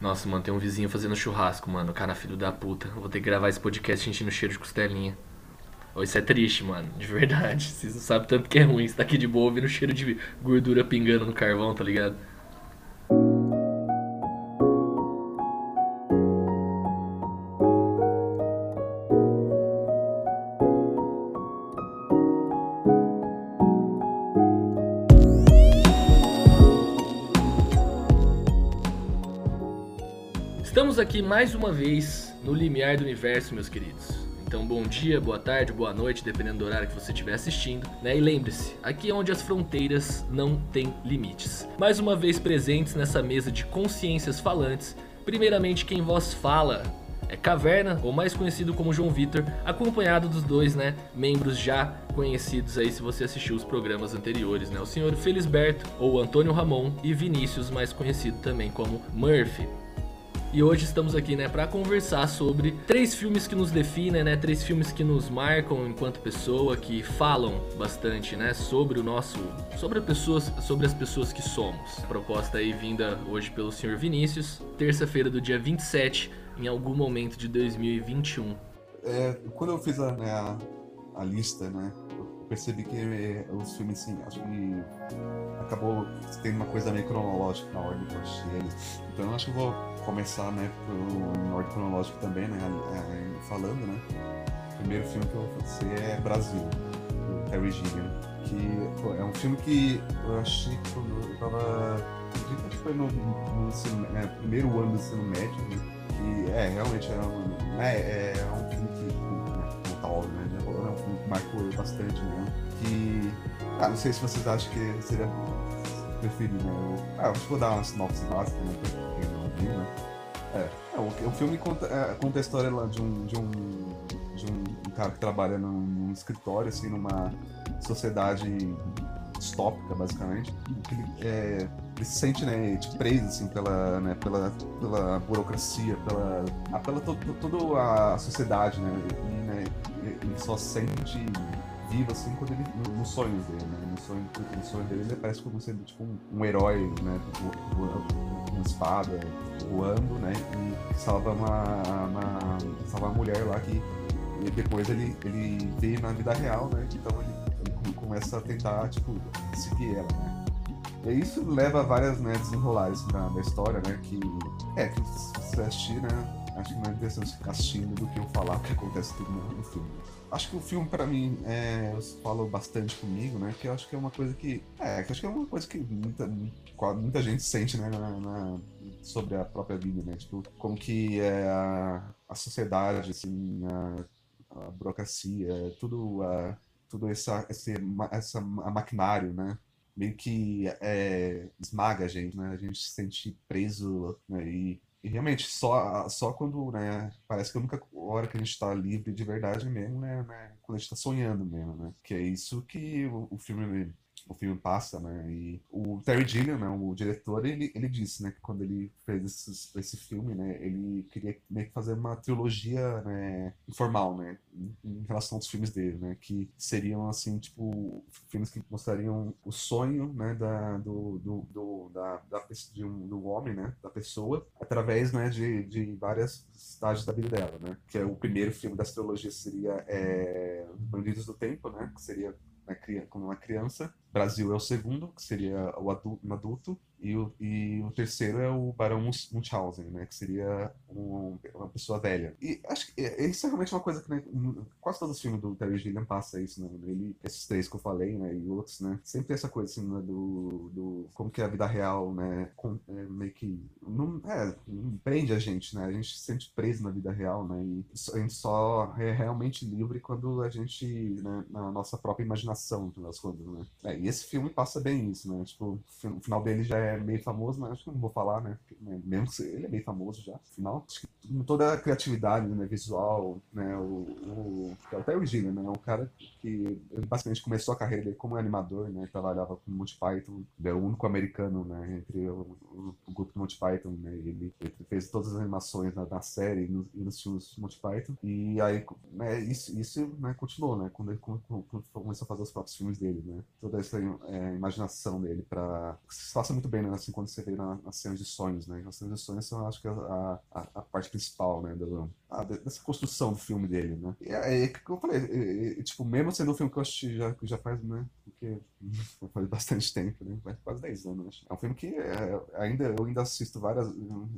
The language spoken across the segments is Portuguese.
Nossa, mano, tem um vizinho fazendo churrasco, mano. Cara, filho da puta. Vou ter que gravar esse podcast sentindo cheiro de costelinha. Oh, isso é triste, mano. De verdade. Vocês não sabem tanto que é ruim. Você tá aqui de boa ouvindo o cheiro de gordura pingando no carvão, tá ligado? Mais uma vez no limiar do universo, meus queridos. Então, bom dia, boa tarde, boa noite, dependendo do horário que você estiver assistindo, né? E lembre-se, aqui é onde as fronteiras não têm limites. Mais uma vez presentes nessa mesa de consciências falantes, primeiramente quem vos fala é Caverna, ou mais conhecido como João Vitor, acompanhado dos dois, né, membros já conhecidos aí se você assistiu os programas anteriores, né, o senhor Felisberto, ou Antônio Ramon, e Vinícius, mais conhecido também como Murphy. E hoje estamos aqui, né, para conversar sobre três filmes que nos definem, né, três filmes que nos marcam enquanto pessoa, que falam bastante, né, sobre o nosso, sobre as pessoas, sobre as pessoas que somos. Proposta aí vinda hoje pelo Sr. Vinícius, terça-feira do dia 27, em algum momento de 2021. É, quando eu fiz a, né, a, a lista, né, percebi que é, os filmes, assim, acho que acabou tendo uma coisa meio cronológica na ordem que eu achei eles. Então eu acho que eu vou começar, né, pro, em ordem cronológica também, né, falando, né. O primeiro filme que eu vou fazer é Brasil, do Terry Gilliam, que pô, é um filme que eu achei que eu tava, acredito que foi no, no ensino, é, primeiro ano do ensino médio, né, que é, realmente é um, é, é um filme que, né, como tal, né, é um filme que marcou bastante mesmo, que, ah, não sei se vocês acham que seria preferido, né, eu, ah, eu vou dar uma sinopse básica, né, pra viu, né, é, é o, o, filme conta, é, conta a história lá de um, de um, de um cara que trabalha num, num escritório, assim, numa sociedade distópica, basicamente, que ele, é, ele se sente né, tipo, preso assim, pela, né, pela, pela burocracia, pela, a, pela to, to, toda a sociedade, né, e, né, ele só se sente vivo assim quando ele no, nos sonhos dele, né? No sonho, no sonho dele ele como sendo tipo um, um herói, né? Voando, uma espada, voando, né? E salva uma, uma salva uma mulher lá que depois ele ele vê na vida real, né? Então ele, ele começa a tentar tipo seguir ela, né? E isso leva a várias né, desenrolares da, história, né? Que é que se assistir, né? Acho que é interessante ficar assistindo do que eu falar o que acontece tudo no, filme. Acho que o filme, para mim, é, falou bastante comigo, né? Que eu acho que é uma coisa que. É, que acho que é uma coisa que muita, muita gente sente, né? Na, na, sobre a própria vida, né? Tipo, como que é a, a sociedade, assim, a, a burocracia, tudo, a, tudo essa, esse, essa maquinário, né? Meio que é, esmaga a gente, né? A gente se sente preso, né? E e realmente, só, só quando, né, parece que a única hora que a gente está livre de verdade mesmo, né, né quando a gente está sonhando mesmo, né? Que é isso que o, o filme o filme passa, né? E o Terry Gilliam, né, o diretor, ele, ele disse, né, que quando ele fez esse, esse filme, né, ele queria meio que fazer uma trilogia, né, informal, né, em, relação aos filmes dele, né, que seriam assim, tipo, filmes que mostrariam o sonho, né, da, do, do, do da, da, de um, do homem, né, da pessoa, através, né, de, de várias estágios da vida dela, né, que é o primeiro filme das trilogias seria é, Bandidos do Tempo, né, que seria como uma criança. Brasil é o segundo, que seria o adulto, um adulto. E o, e o terceiro é o Barão Munchausen, né? Que seria um, uma pessoa velha. E acho que é, isso é realmente uma coisa que né, quase todos os filmes do Terry Gilliam passa isso, né? Ele, esses três que eu falei, né? E outros, né? Sempre tem essa coisa assim, né, do, do como que a vida real, né? Com, é, meio que não, é, prende a gente, né? A gente se sente preso na vida real, né? E a gente só é realmente livre quando a gente, né, na nossa própria imaginação, das coisas, né? É, esse filme passa bem isso, né? Tipo, o final dele já é meio famoso, mas acho que não vou falar, né? né mesmo que ele é meio famoso já, que toda a criatividade né, visual, né? O, o, é o Terry Gilliam, né? Um cara que basicamente começou a carreira como animador, né? Trabalhava com Monty Python, ele é o único americano, né? Entre o, o, o grupo do Monty Python, né? Ele, ele, fez todas as animações na, série e, no, e nos filmes do Monty Python. E aí, né, isso, isso né, continuou, né? Quando ele começou a fazer os próprios filmes dele, né? Toda essa é, imaginação dele para se faça muito bem né, assim, quando você vê na, nas cenas de sonhos, né? As cenas de sonhos são, acho que, a, a, a parte principal, né? Do, a, dessa construção do filme dele, né? E é, é que eu falei, é, é, tipo, mesmo sendo um filme que eu assisti já, já faz, né? Porque faz bastante tempo, né? Faz quase 10 anos, acho. É um filme que é, ainda, eu ainda assisto várias,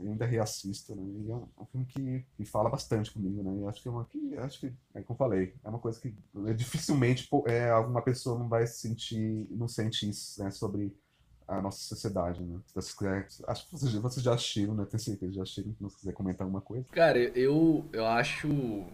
ainda reassisto, né? E é um, um filme que, que fala bastante comigo, né? E acho que é uma, que, acho que, é como eu falei, é uma coisa que dificilmente é, alguma pessoa não vai sentir, não sente isso, né? Sobre a nossa sociedade, né? Acho que vocês, vocês já assistiram, né? Tenho certeza, já assistiram, se quiser comentar alguma coisa. Cara, eu, eu acho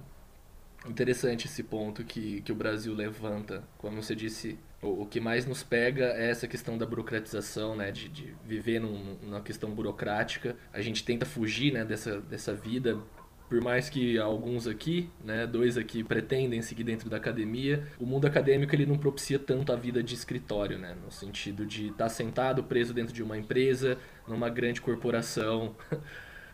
interessante esse ponto que, que o Brasil levanta. Como você disse, o, o que mais nos pega é essa questão da burocratização, né? De, de viver num, numa questão burocrática. A gente tenta fugir né, dessa, dessa vida por mais que alguns aqui, né, dois aqui pretendem seguir dentro da academia, o mundo acadêmico ele não propicia tanto a vida de escritório, né, no sentido de estar tá sentado preso dentro de uma empresa, numa grande corporação.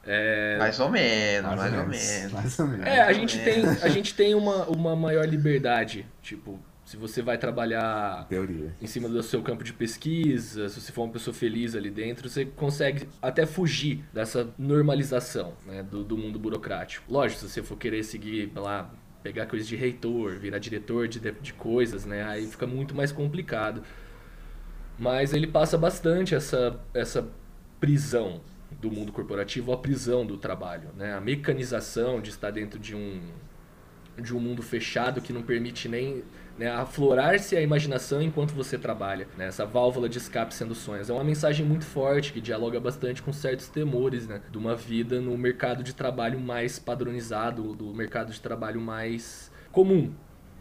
É... Mais ou menos, mais, mais ou menos. menos. Mais ou menos. É, a gente tem, a gente tem uma, uma maior liberdade, tipo, se você vai trabalhar Teoria. em cima do seu campo de pesquisa, se você for uma pessoa feliz ali dentro, você consegue até fugir dessa normalização né, do, do mundo burocrático. Lógico, se você for querer seguir lá, pegar coisas de reitor, virar diretor de, de coisas, né, aí fica muito mais complicado. Mas ele passa bastante essa, essa prisão do mundo corporativo, a prisão do trabalho, né? A mecanização de estar dentro de um de um mundo fechado que não permite nem né, aflorar-se a imaginação enquanto você trabalha, né, essa válvula de escape sendo sonhos. É uma mensagem muito forte que dialoga bastante com certos temores né, de uma vida no mercado de trabalho mais padronizado, do mercado de trabalho mais comum,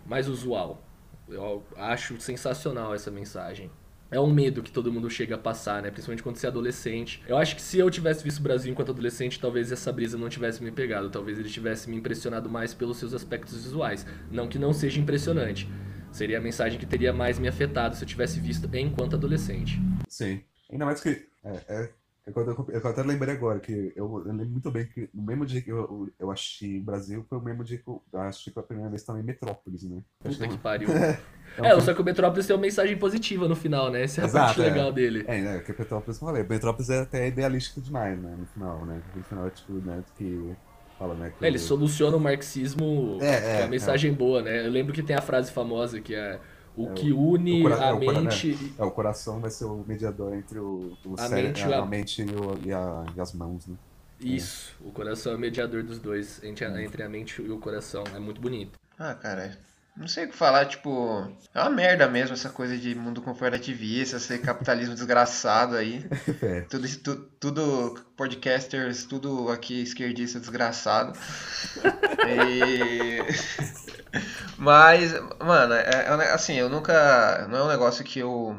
mais usual. Eu acho sensacional essa mensagem. É um medo que todo mundo chega a passar, né? Principalmente quando você é adolescente. Eu acho que se eu tivesse visto o Brasil enquanto adolescente, talvez essa brisa não tivesse me pegado. Talvez ele tivesse me impressionado mais pelos seus aspectos visuais. Não que não seja impressionante. Seria a mensagem que teria mais me afetado se eu tivesse visto enquanto adolescente. Sim. Ainda mais que. É, é, eu, eu, até lembrei agora que eu, eu, lembro muito bem que no mesmo dia que eu, eu achei Brasil foi o mesmo dia que eu achei pela primeira vez também Metrópolis, né? Puta que pariu. É, é, só que o Metrópolis tem uma mensagem positiva no final, né? Essa é a Exato, parte é. legal dele. É, né? Que o Metrópolis, eu falei, Metrópolis é até idealístico demais, né? No final, né? No final é tipo, né? Que fala, né? Que é, ele soluciona o marxismo é, é, uma mensagem boa, né? Eu lembro que tem a frase famosa que é o é, que une o, a mente. Né? É, o coração vai ser o mediador entre o, o a, cérebro, mente, a, a, mente e, o, e, a, e, as mãos, né? Isso, o coração é o mediador dos dois, entre a, entre a mente e o coração. É muito bonito. Ah, cara, não sei o que falar, tipo, é uma merda mesmo essa coisa de mundo corporativista, esse capitalismo desgraçado aí. É. Tudo, tu, tudo podcasters, tudo aqui esquerdista desgraçado. e... Mas, mano, é, é, assim, eu nunca. Não é um negócio que eu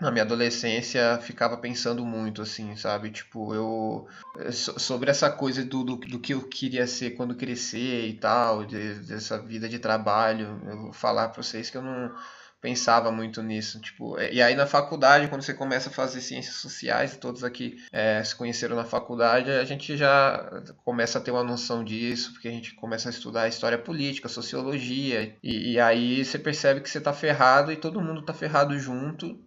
na minha adolescência ficava pensando muito assim, sabe? Tipo, eu sobre essa coisa do, do, do que eu queria ser quando crescer e tal, de, dessa vida de trabalho, eu vou falar para vocês que eu não pensava muito nisso, tipo, e aí na faculdade, quando você começa a fazer ciências sociais, todos aqui é, se conheceram na faculdade, a gente já começa a ter uma noção disso, porque a gente começa a estudar história política, sociologia, e, e aí você percebe que você tá ferrado e todo mundo tá ferrado junto,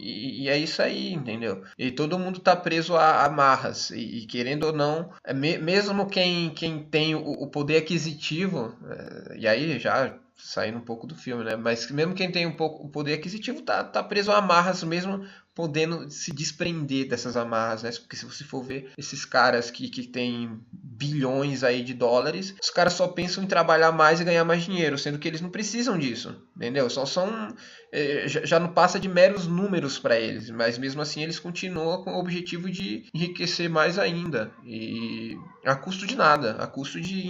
e, e, é isso aí, entendeu? E todo mundo tá preso a amarras. E, e querendo ou não, é me, mesmo quem, quem tem o, o poder aquisitivo, é, e aí já saindo um pouco do filme, né? Mas mesmo quem tem um pouco o poder aquisitivo tá, tá preso a amarras, mesmo podendo se desprender dessas amarras, né? Porque se você for ver esses caras que, que têm bilhões aí de dólares, os caras só pensam em trabalhar mais e ganhar mais dinheiro, sendo que eles não precisam disso, entendeu? Só são é, já não passa de meros números para eles, mas mesmo assim eles continuam com o objetivo de enriquecer mais ainda e a custo de nada, a custo de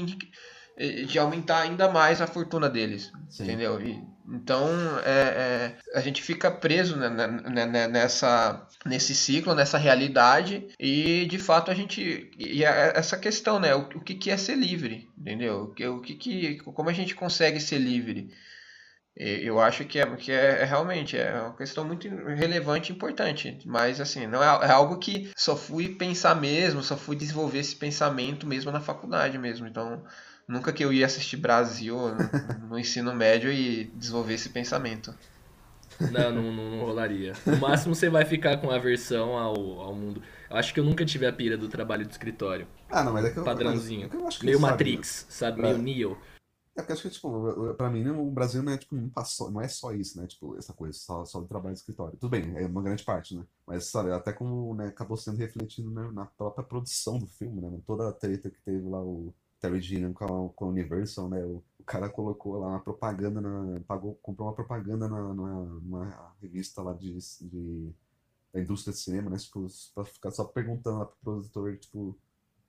de aumentar ainda mais a fortuna deles, Sim. entendeu? E, então é, é, a gente fica preso né, né, né, nessa nesse ciclo, nessa realidade e de fato a gente e é essa questão, né? O, o que, que é ser livre, entendeu? O que, que como a gente consegue ser livre? Eu acho que é, que é, é, realmente é uma questão muito relevante e importante, mas assim, não é, é, algo que só fui pensar mesmo, só fui desenvolver esse pensamento mesmo na faculdade mesmo. Então, Nunca que eu ia assistir Brasil no, no ensino médio e desenvolver esse pensamento. Não, não, não, não rolaria. No máximo você vai ficar com a versão ao, ao mundo. Eu acho que eu nunca tive a pira do trabalho de escritório. Ah, não, mas é que eu. Padrãozinho. mas é que eu acho que Meio sabe, Matrix, sabe? É. Meio Neo. É porque acho que, tipo, pra mim, né, o Brasil não é, tipo, não, passou, não é só isso, né? Tipo, essa coisa, só, só do trabalho de escritório. Tudo bem, é uma grande parte, né? Mas, sabe, até como né, acabou sendo refletido né, na própria produção do filme, né? Toda a treta que teve lá o Terry Gilliam com a, com a Universal, né? O, o cara colocou lá uma propaganda, na, pagou, comprou uma propaganda na, numa, numa revista lá de, de, da indústria de cinema, né? Tipo, pra ficar só perguntando lá pro produtor, tipo,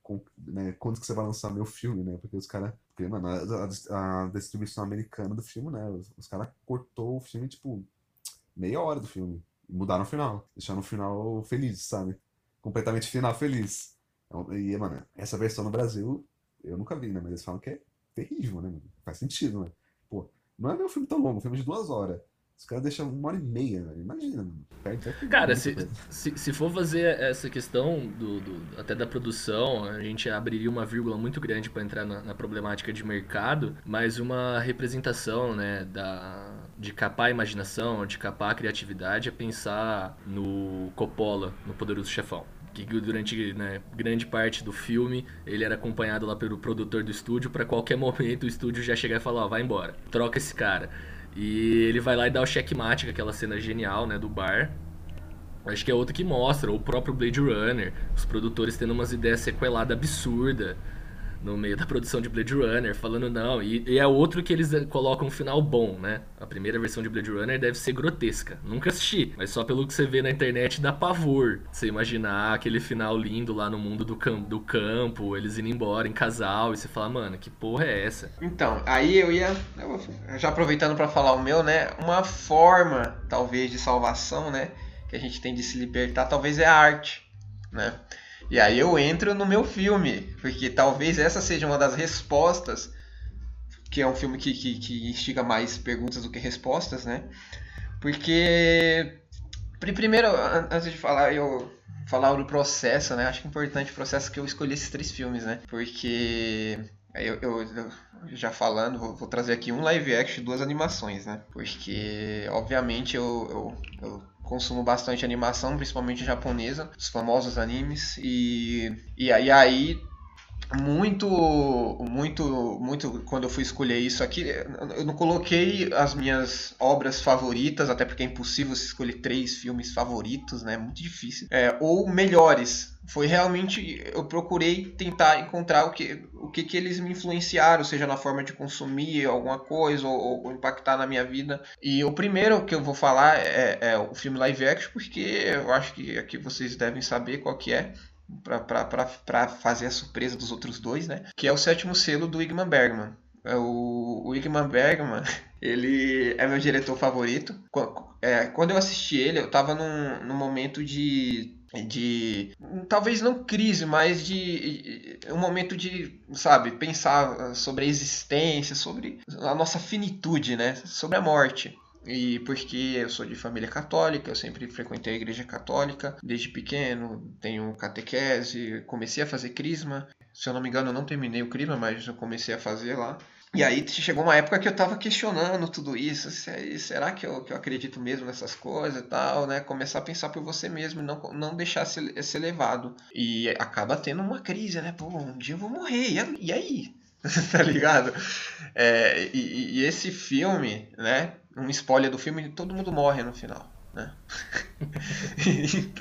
com- né, quando que você vai lançar meu filme, né? Porque os caras. Porque, mano, a, a- a distribuição americana do filme, né? Os, os caras cortou o filme, tipo, meia hora do filme. E mudaram o final. Deixaram o final feliz, sabe? Completamente final feliz. Então, E, mano, essa versão no Brasil, eu nunca vi, né? Mas eles falam que é terrível, né? Faz sentido, né? Pô, não é um filme tão longo, um filme de duas horas. Os caras deixam uma hora e meia, velho. Imagina, mano. Cara, muita se, coisa. se, se for fazer essa questão do, do- até da produção, a gente abriria uma vírgula muito grande para entrar na, na problemática de mercado, mas uma representação, né, da, de capar a imaginação, de capar a criatividade é pensar no Coppola, no Poderoso Chefão. Que durante né, grande parte do filme ele era acompanhado lá pelo produtor do estúdio, para qualquer momento o estúdio já chegar e falar: Ó, vai embora, troca esse cara. E ele vai lá e dá o checkmate, aquela cena genial, né, do bar. Acho que é outro que mostra, o próprio Blade Runner, os produtores tendo umas ideias sequeladas absurdas no meio da produção de Blade Runner, falando não, e, e é outro que eles colocam um final bom, né? A primeira versão de Blade Runner deve ser grotesca. Nunca assisti, mas só pelo que você vê na internet dá pavor. Você imaginar aquele final lindo lá no mundo do, cam do campo, eles indo embora em casal, e você fala, mano, que porra é essa? Então, aí eu ia, já aproveitando para falar o meu, né? Uma forma, talvez, de salvação, né? Que a gente tem de se libertar, talvez é a arte, né? E aí eu entro no meu filme, porque talvez essa seja uma das respostas, que é um filme que, que, que instiga mais perguntas do que respostas, né? Porque, pri- primeiro, an- antes de falar, eu falar do processo, né? Acho que é importante o processo que eu escolhi esses três filmes, né? Porque eu, eu- eu já falando, vou, vou trazer aqui um live action e duas animações, né? Porque, obviamente, eu, eu, eu consumo bastante animação, principalmente japonesa, os famosos animes, e, e aí, aí muito, muito, muito quando eu fui escolher isso aqui, eu não coloquei as minhas obras favoritas, até porque é impossível você escolher três filmes favoritos, né? É muito difícil. É, ou melhores. Foi realmente eu procurei tentar encontrar o que, o que que eles me influenciaram, seja na forma de consumir alguma coisa ou, ou impactar na minha vida. E o primeiro que eu vou falar é, é o filme live action, porque eu acho que aqui vocês devem saber qual que é para fazer a surpresa dos outros dois, né? Que é o sétimo selo do Igman Bergman. É O, o Igman Bergman, ele é meu diretor favorito. É, Quando eu assisti ele, eu tava num, num momento de de talvez não crise, mas de um momento de, sabe, pensar sobre a existência, sobre a nossa finitude, né? Sobre a morte. E porque eu sou de família católica, eu sempre frequentei a igreja católica desde pequeno, tenho catequese, comecei a fazer crisma. Se eu não me engano, eu não terminei o crisma, mas eu comecei a fazer lá. E aí chegou uma época que eu tava questionando tudo isso. se- Será que eu, que eu acredito mesmo nessas coisas e tal, né? Começar a pensar por você mesmo e não, não deixar ser, ser levado. E acaba tendo uma crise, né? Pô, um dia eu vou morrer, e aí? tá ligado? É, e- e esse filme, né? Um spoiler do filme, todo mundo morre no final, né?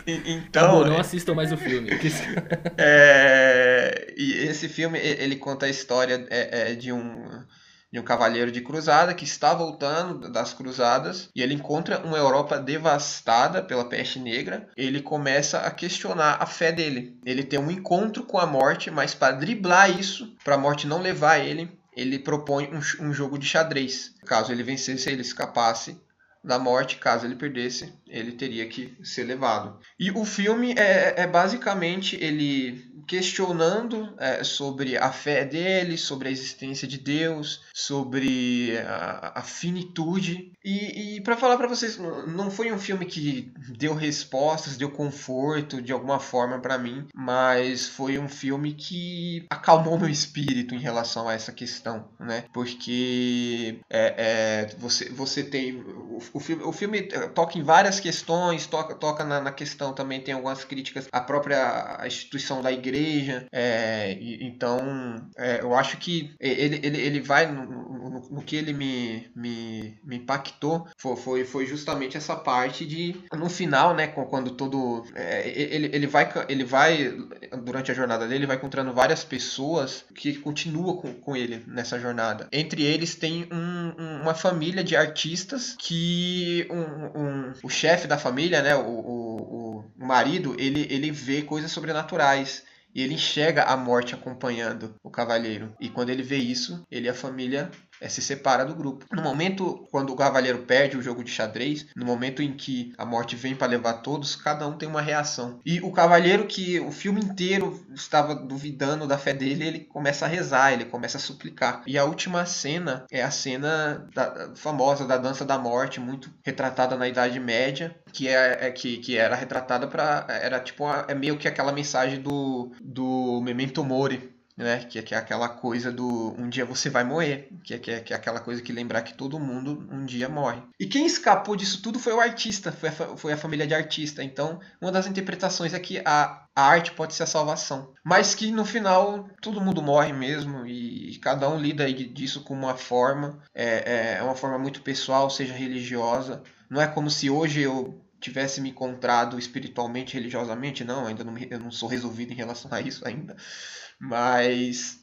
Então, Acabou, não assistam mais o filme. é, e esse filme ele conta a história é, é, de um de um cavaleiro de cruzada que está voltando das cruzadas e ele encontra uma Europa devastada pela peste negra. Ele começa a questionar a fé dele. Ele tem um encontro com a morte, mas para driblar isso, para a morte não levar ele, ele propõe um, um jogo de xadrez. Caso ele vencesse, ele escapasse da morte, caso ele perdesse, ele teria que ser levado. E o filme é, é basicamente ele questionando é, sobre a fé dele, sobre a existência de Deus, sobre a, a finitude. E, e para falar para vocês, não foi um filme que deu respostas, deu conforto de alguma forma para mim, mas foi um filme que acalmou meu espírito em relação a essa questão, né? Porque é, é, você, você tem o, filme, o filme toca em várias questões, toca, toca na, na questão também, tem algumas críticas à própria instituição da igreja. É, e, então, é, eu acho que ele, ele, ele vai no, no, no, que ele me, me, me impactou foi, foi, foi justamente essa parte de no final, né, quando todo é, ele, ele vai ele vai durante a jornada dele, ele vai encontrando várias pessoas que continuam com, com ele nessa jornada. Entre eles tem um, uma família de artistas que um, um o chefe da família, né, o, o, o marido, ele, ele vê coisas sobrenaturais. E ele enxerga a morte acompanhando o cavaleiro. E quando ele vê isso, ele e a família é, se separa do grupo. No momento quando o cavaleiro perde o jogo de xadrez, no momento em que a morte vem para levar todos, cada um tem uma reação. E o cavaleiro que o filme inteiro estava duvidando da fé dele, ele começa a rezar, ele começa a suplicar. E a última cena é a cena da, famosa da dança da morte, muito retratada na Idade Média, que é, é que, que era retratada para era tipo uma, é meio que aquela mensagem do do Memento Mori né? Que, que, é aquela coisa do um dia você vai morrer, que, que, é, que é aquela coisa que lembrar que todo mundo um dia morre. E quem escapou disso tudo foi o artista, foi a, foi a família de artista. Então, uma das interpretações é que a, a arte pode ser a salvação. Mas que no final todo mundo morre mesmo e cada um lida disso com uma forma, é, é, é uma forma muito pessoal, seja religiosa. Não é como se hoje eu tivesse me encontrado espiritualmente, religiosamente, não, ainda não, eu não sou resolvido em relação a isso ainda. Mas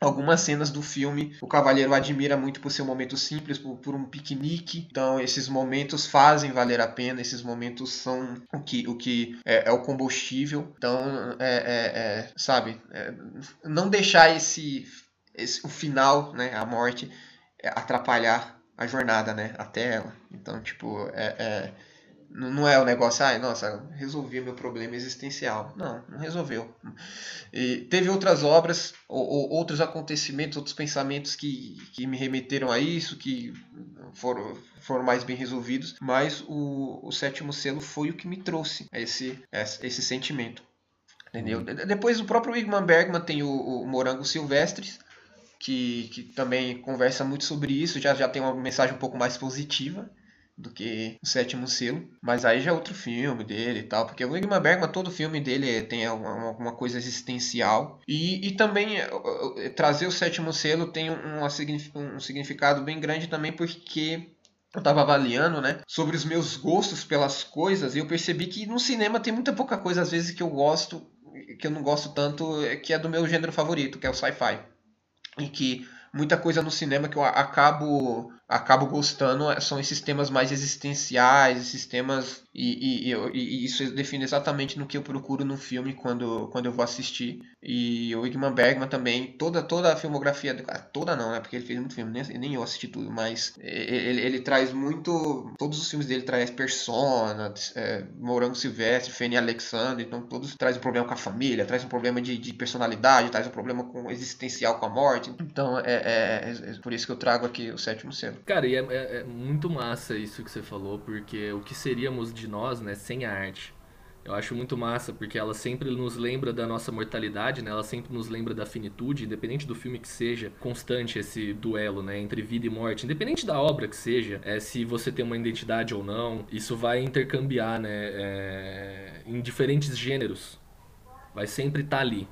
algumas cenas do filme o Cavaleiro admira muito por ser um momento simples, por, por, um piquenique. Então esses momentos fazem valer a pena, esses momentos são o que, o que é, é o combustível. Então, é, é, é sabe, é, não deixar esse, esse, o final, né, a morte, é, atrapalhar a jornada, né, até ela. Então, tipo, é não é o negócio, ai, nossa, resolvi meu problema existencial. Não, não resolveu. E teve outras obras, ou, ou, outros acontecimentos, outros pensamentos que, que me remeteram a isso, que foram, foram mais bem resolvidos, mas o, o sétimo selo foi o que me trouxe esse, esse, esse sentimento. Entendeu? Uhum. Depois o próprio Igman Bergman tem o, o Morango Silvestres, que, que também conversa muito sobre isso, já, já tem uma mensagem um pouco mais positiva do que o sétimo selo. Mas aí já é outro filme dele e tal. Porque o Ingmar Bergman, todo filme dele tem alguma coisa existencial. E, e também eh, eh, trazer o sétimo selo tem um, um significado bem grande também porque eu estava avaliando, né, sobre os meus gostos pelas coisas e eu percebi que no cinema tem muita pouca coisa às vezes que eu gosto, que eu não gosto tanto, eh, que é do meu gênero favorito, que é o sci-fi. E que muita coisa no cinema que eu acabo acabo gostando é, são esses temas mais existenciais, esses temas e, e, e, isso define exatamente no que eu procuro no filme quando, quando eu vou assistir. E o Igman Bergman também, toda, toda a filmografia, toda não, né? Porque ele fez muito filme, nem, nem eu assisti tudo, mas ele, ele traz muito. Todos os filmes dele traz Persona, é, Morango Silvestre, Fanny Alexander, então todos trazem um problema com a família, traz um problema de, de personalidade, traz um problema com existencial com a morte. Então é, é, é, por isso que eu trago aqui o sétimo selo. Cara, e é, é, é muito massa isso que você falou, porque o que seríamos de nós, né, sem a arte? Eu acho muito massa, porque ela sempre nos lembra da nossa mortalidade, né? Ela sempre nos lembra da finitude, independente do filme que seja, constante esse duelo, né? Entre vida e morte. Independente da obra que seja, é, se você tem uma identidade ou não, isso vai intercambiar, né? É, em diferentes gêneros. Vai sempre estar tá ali.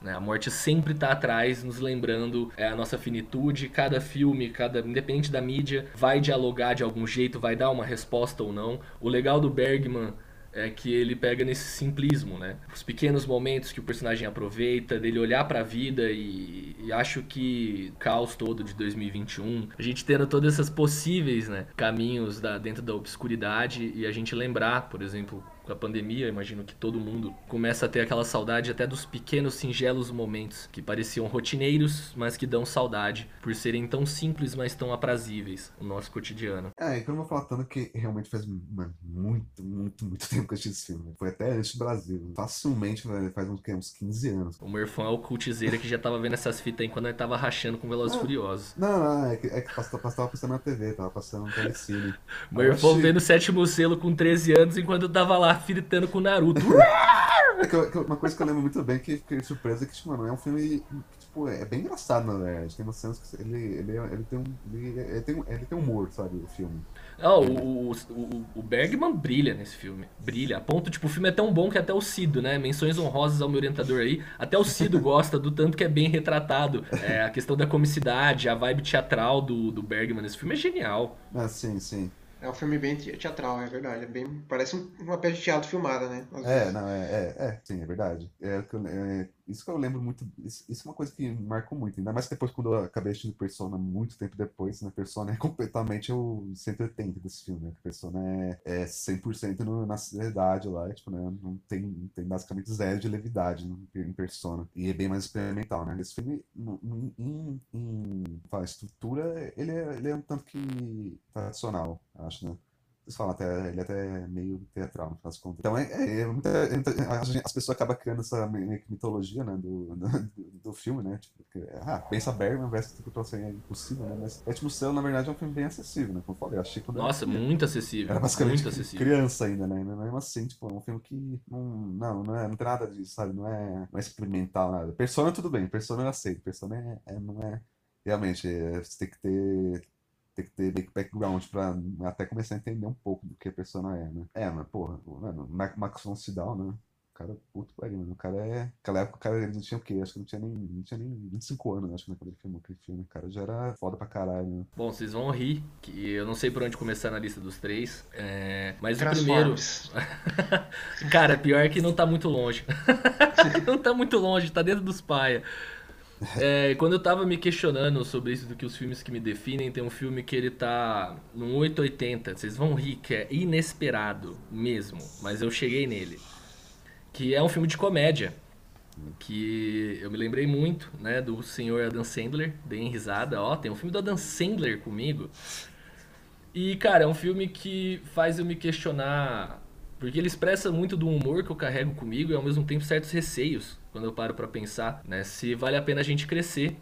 Né? A morte sempre está atrás, nos lembrando é, a nossa finitude. Cada filme, cada independente da mídia, vai dialogar de algum jeito, vai dar uma resposta ou não. O legal do Bergman é que ele pega nesse simplismo, né? Os pequenos momentos que o personagem aproveita, dele olhar para a vida e, e, acho que o caos todo de 2021, a gente tendo todas essas possíveis, né, caminhos da, dentro da obscuridade e a gente lembrar, por exemplo, com a pandemia, imagino que todo mundo começa a ter aquela saudade até dos pequenos, singelos momentos que pareciam rotineiros, mas que dão saudade por serem tão simples, mas tão aprazíveis o nosso cotidiano. É, eu vou falar tanto que realmente faz mano, muito, muito, muito tempo que eu assisti esse filme. Foi até antes do Brasil. Facilmente faz uns, uns 15 anos. O meu irmão é o cultizeira que já tava vendo essas fitas aí quando ele tava rachando com Velozes não, Furiosos. Não, não, é que, é que passava, passava passando na TV, tava passando no telecine. Meu irmão vendo o sétimo selo com 13 anos enquanto tava lá fritando com o Naruto. É que eu- que eu- uma coisa que eu lembro muito bem que fiquei surpresa é que, tipo, mano, é um filme que, tipo, é bem engraçado, na verdade. Tem umas cenas que ele, ele, ele, tem um, ele, ele tem um, ele tem humor, sabe, o filme. Não, o, o, o- o Bergman brilha nesse filme. Brilha. A ponto, tipo, o filme é tão bom que até o Cido, né? Menções honrosas ao meu orientador aí. Até o Cido gosta do tanto que é bem retratado. É, a questão da comicidade, a vibe teatral do, do Bergman nesse filme é genial. Ah, sim, sim. É um filme bem te- teatral, é verdade. É bem, parece um- uma peça de teatro filmada, né? É, não, é, é, é, sim, é verdade. É, é, isso que eu lembro muito, isso, isso é uma coisa que marcou muito, ainda mais depois quando eu acabei assistindo Persona muito tempo depois, né, Persona é completamente o 180 desse filme, né, Persona é, é 100% no, na sociedade lá, e, tipo, né, não tem, tem basicamente zero de levidade no, em Persona, e é bem mais experimental, né, esse filme, no- em, em, fala, estrutura, ele é, ele é um tanto que tradicional, acho, né, vocês falam até, ele é até meio teatral, no final das contas. Então, é, é, é muita, é gente- as pessoas acabam criando essa mitologia, né, do, do, do filme, né, tipo, que, ah, pensa Bergman versus que é impossível, né, mas Sétimo Céu, na verdade, é um filme bem acessível, né, como eu falei, eu achei quando Nossa, era- muito acessível. era basicamente Muito acessível. criança ainda, né, mas mesmo assim, tipo, é um filme que não, não, não, é, não tem nada disso, sabe, não é, não é experimental, nada. Persona, tudo bem, Persona eu aceito, Persona é, é- não é, realmente, é, você tem que ter tem que ter background pra até começar a entender um pouco do que a persona é, né? É, mas, porra, mano, Ma- Max von Sydow, né? O cara, puto pariu, mano. O cara é. Naquela época o cara ele não tinha o quê? Acho que não tinha nem, não tinha nem 25 anos, acho que quando ele filmou aquele filme. O cara já era foda pra caralho, né? Bom, vocês vão rir, que eu não sei por onde começar na lista dos três. é, Mas o primeiro. Cara, pior que não tá muito longe. não tá muito longe, tá dentro dos paia. É, quando eu tava me questionando sobre isso do que os filmes que me definem, tem um filme que ele tá num 880, vocês vão rir, que é inesperado mesmo, mas eu cheguei nele. Que é um filme de comédia. Que eu me lembrei muito, né, do senhor Adam Sandler, deem risada, ó, tem um filme do Adam Sandler comigo. E, cara, é um filme que faz eu me questionar. Porque ele expressa muito do humor que eu carrego comigo e ao mesmo tempo certos receios quando eu paro pra pensar, né? Se vale a pena a gente crescer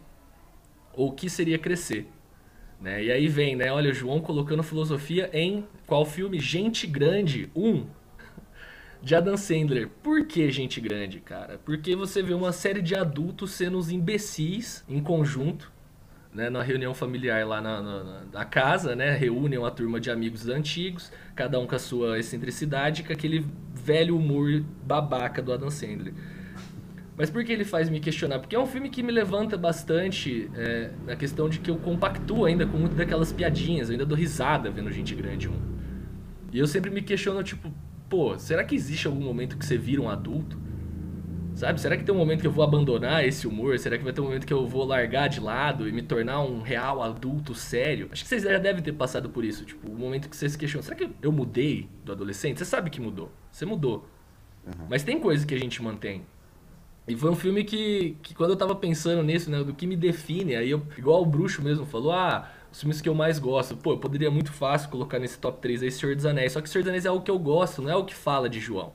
ou o que seria crescer. Né? E aí vem, né? Olha, o João colocando filosofia em qual filme? Gente Grande 1 de Adam Sandler. Por que Gente Grande, cara? Porque você vê uma série de adultos sendo os imbecis em conjunto né, na reunião familiar lá na, na- na- casa, né, reúnem uma turma de amigos antigos, cada um com a sua excentricidade, com aquele velho humor babaca do Adam Sandler. Mas por que ele faz me questionar? Porque é um filme que me levanta bastante é, na questão de que eu compactuo ainda com muito daquelas piadinhas, eu ainda dou risada vendo Gente Grande 1. E eu sempre me questiono, tipo, pô, será que existe algum momento que você vira um adulto? Sabe? Será que tem um momento que eu vou abandonar esse humor? Será que vai ter um momento que eu vou largar de lado e me tornar um real adulto sério? Acho que vocês já devem ter passado por isso. Tipo, o momento que vocês se questionam: será que eu mudei do adolescente? Você sabe que mudou. Você mudou. Mas tem coisas que a gente mantém. E foi um filme que, que quando eu tava pensando nisso, né, do que me define, aí eu, igual o Bruxo mesmo falou, ah, os filmes que eu mais gosto, pô, eu poderia muito fácil colocar nesse top 3 aí Senhor dos Anéis, só que Senhor dos Anéis é algo que eu gosto, não é o que fala de João.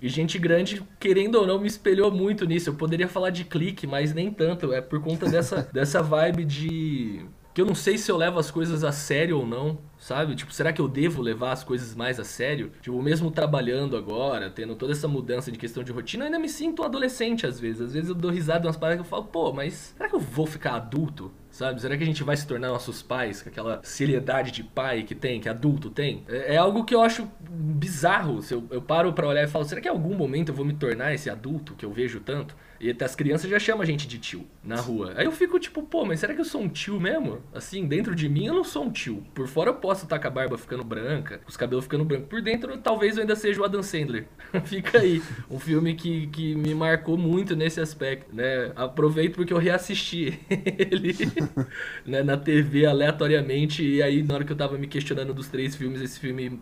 E Gente Grande, querendo ou não, me espelhou muito nisso. Eu poderia falar de clique, mas nem tanto. É por conta dessa, dessa vibe de. Que eu não sei se eu levo as coisas a sério ou não, sabe? Tipo, será que eu devo levar as coisas mais a sério? Tipo, mesmo trabalhando agora, tendo toda essa mudança de questão de rotina, eu ainda me sinto um adolescente às vezes. Às vezes eu dou risada umas paradas que eu falo, pô, mas será que eu vou ficar adulto? Sabe? Será que a gente vai se tornar nossos pais com aquela seriedade de pai que tem, que adulto tem? É, é algo que eu acho bizarro. Se eu, eu paro pra olhar e falo, será que em algum momento eu vou me tornar esse adulto que eu vejo tanto? E até as crianças já chamam a gente de tio na rua. Aí eu fico tipo, pô, mas será que eu sou um tio mesmo? Assim, dentro de mim eu não sou um tio. Por fora eu posso estar com a barba ficando branca, com os cabelos ficando brancos. Por dentro talvez eu ainda seja o Adam Sandler. Fica aí. Um filme que, que me marcou muito nesse aspecto, né? Aproveito porque eu reassisti ele né, na TV aleatoriamente. E aí, na hora que eu tava me questionando dos três filmes, esse filme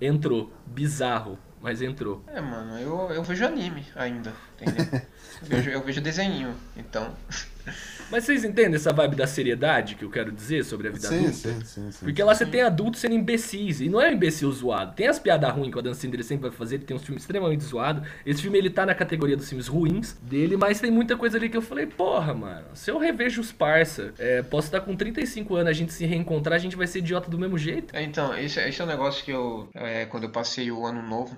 entrou. Bizarro, mas entrou. É, mano, eu, eu vejo anime ainda, entendeu? Eu vejo, eu vejo desenho, então. Mas vocês entendem essa vibe da seriedade que eu quero dizer sobre a vida Sim, adulta? sim, sim, sim. Porque lá você tem adultos sendo imbecis. E não é um imbecil zoado. Tem as piadas ruins que o Adam Sandler sempre vai fazer. Ele tem uns filmes extremamente zoados. Esse filme, ele tá na categoria dos filmes ruins dele. Mas tem muita coisa ali que eu falei, porra, mano. Se eu revejo os parça, é, posso estar com 35 anos, a gente se reencontrar, a gente vai ser idiota do mesmo jeito. É, Então, esse, esse é um negócio que eu. é, quando eu passei o ano novo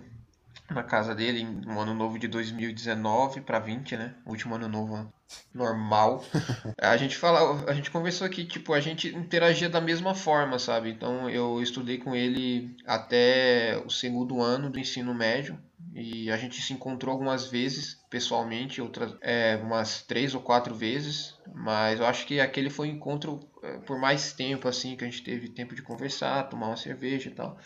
na casa dele no ano novo de 2019 para 20, né? Último ano novo normal. a gente fala, a gente conversou aqui, tipo, a gente interagia da mesma forma, sabe? Então eu estudei com ele até o segundo ano do ensino médio e a gente se encontrou algumas vezes pessoalmente, outras é, umas três ou quatro vezes, mas eu acho que aquele foi um encontro é, por mais tempo assim que a gente teve tempo de conversar, tomar uma cerveja e tal.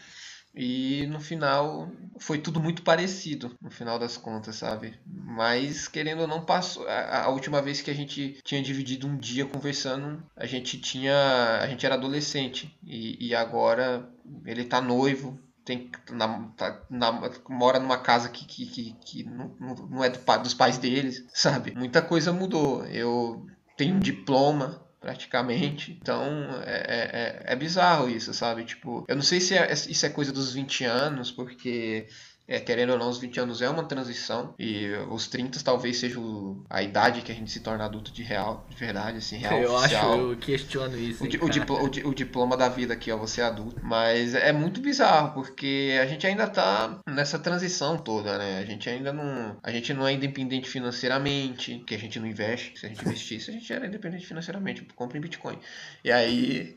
E no final foi tudo muito parecido, no final das contas, sabe? Mas querendo ou não, passou. A, a, última vez que a gente tinha dividido um dia conversando, a gente tinha. A gente era adolescente. E, e agora ele tá noivo, tem, na, tá, na, mora numa casa que, que, que, que não, não é do, dos pais deles, sabe? Muita coisa mudou. Eu tenho um diploma, praticamente. Então é, é, é bizarro isso, sabe? Tipo, eu não sei se é, isso é coisa dos 20 anos, porque é, querendo ou não, os 20 anos é uma transição e os 30 talvez seja a idade que a gente se torna adulto de real, de verdade, assim, real Eu oficial. acho, eu questiono isso. O, o, diplo, o, o, diploma da vida aqui, ó, você é adulto. Mas é muito bizarro, porque a gente ainda tá nessa transição toda, né? A gente ainda não. A gente não é independente financeiramente, que a gente não investe. Se a gente investisse, a gente era independente financeiramente, compra em Bitcoin. E aí.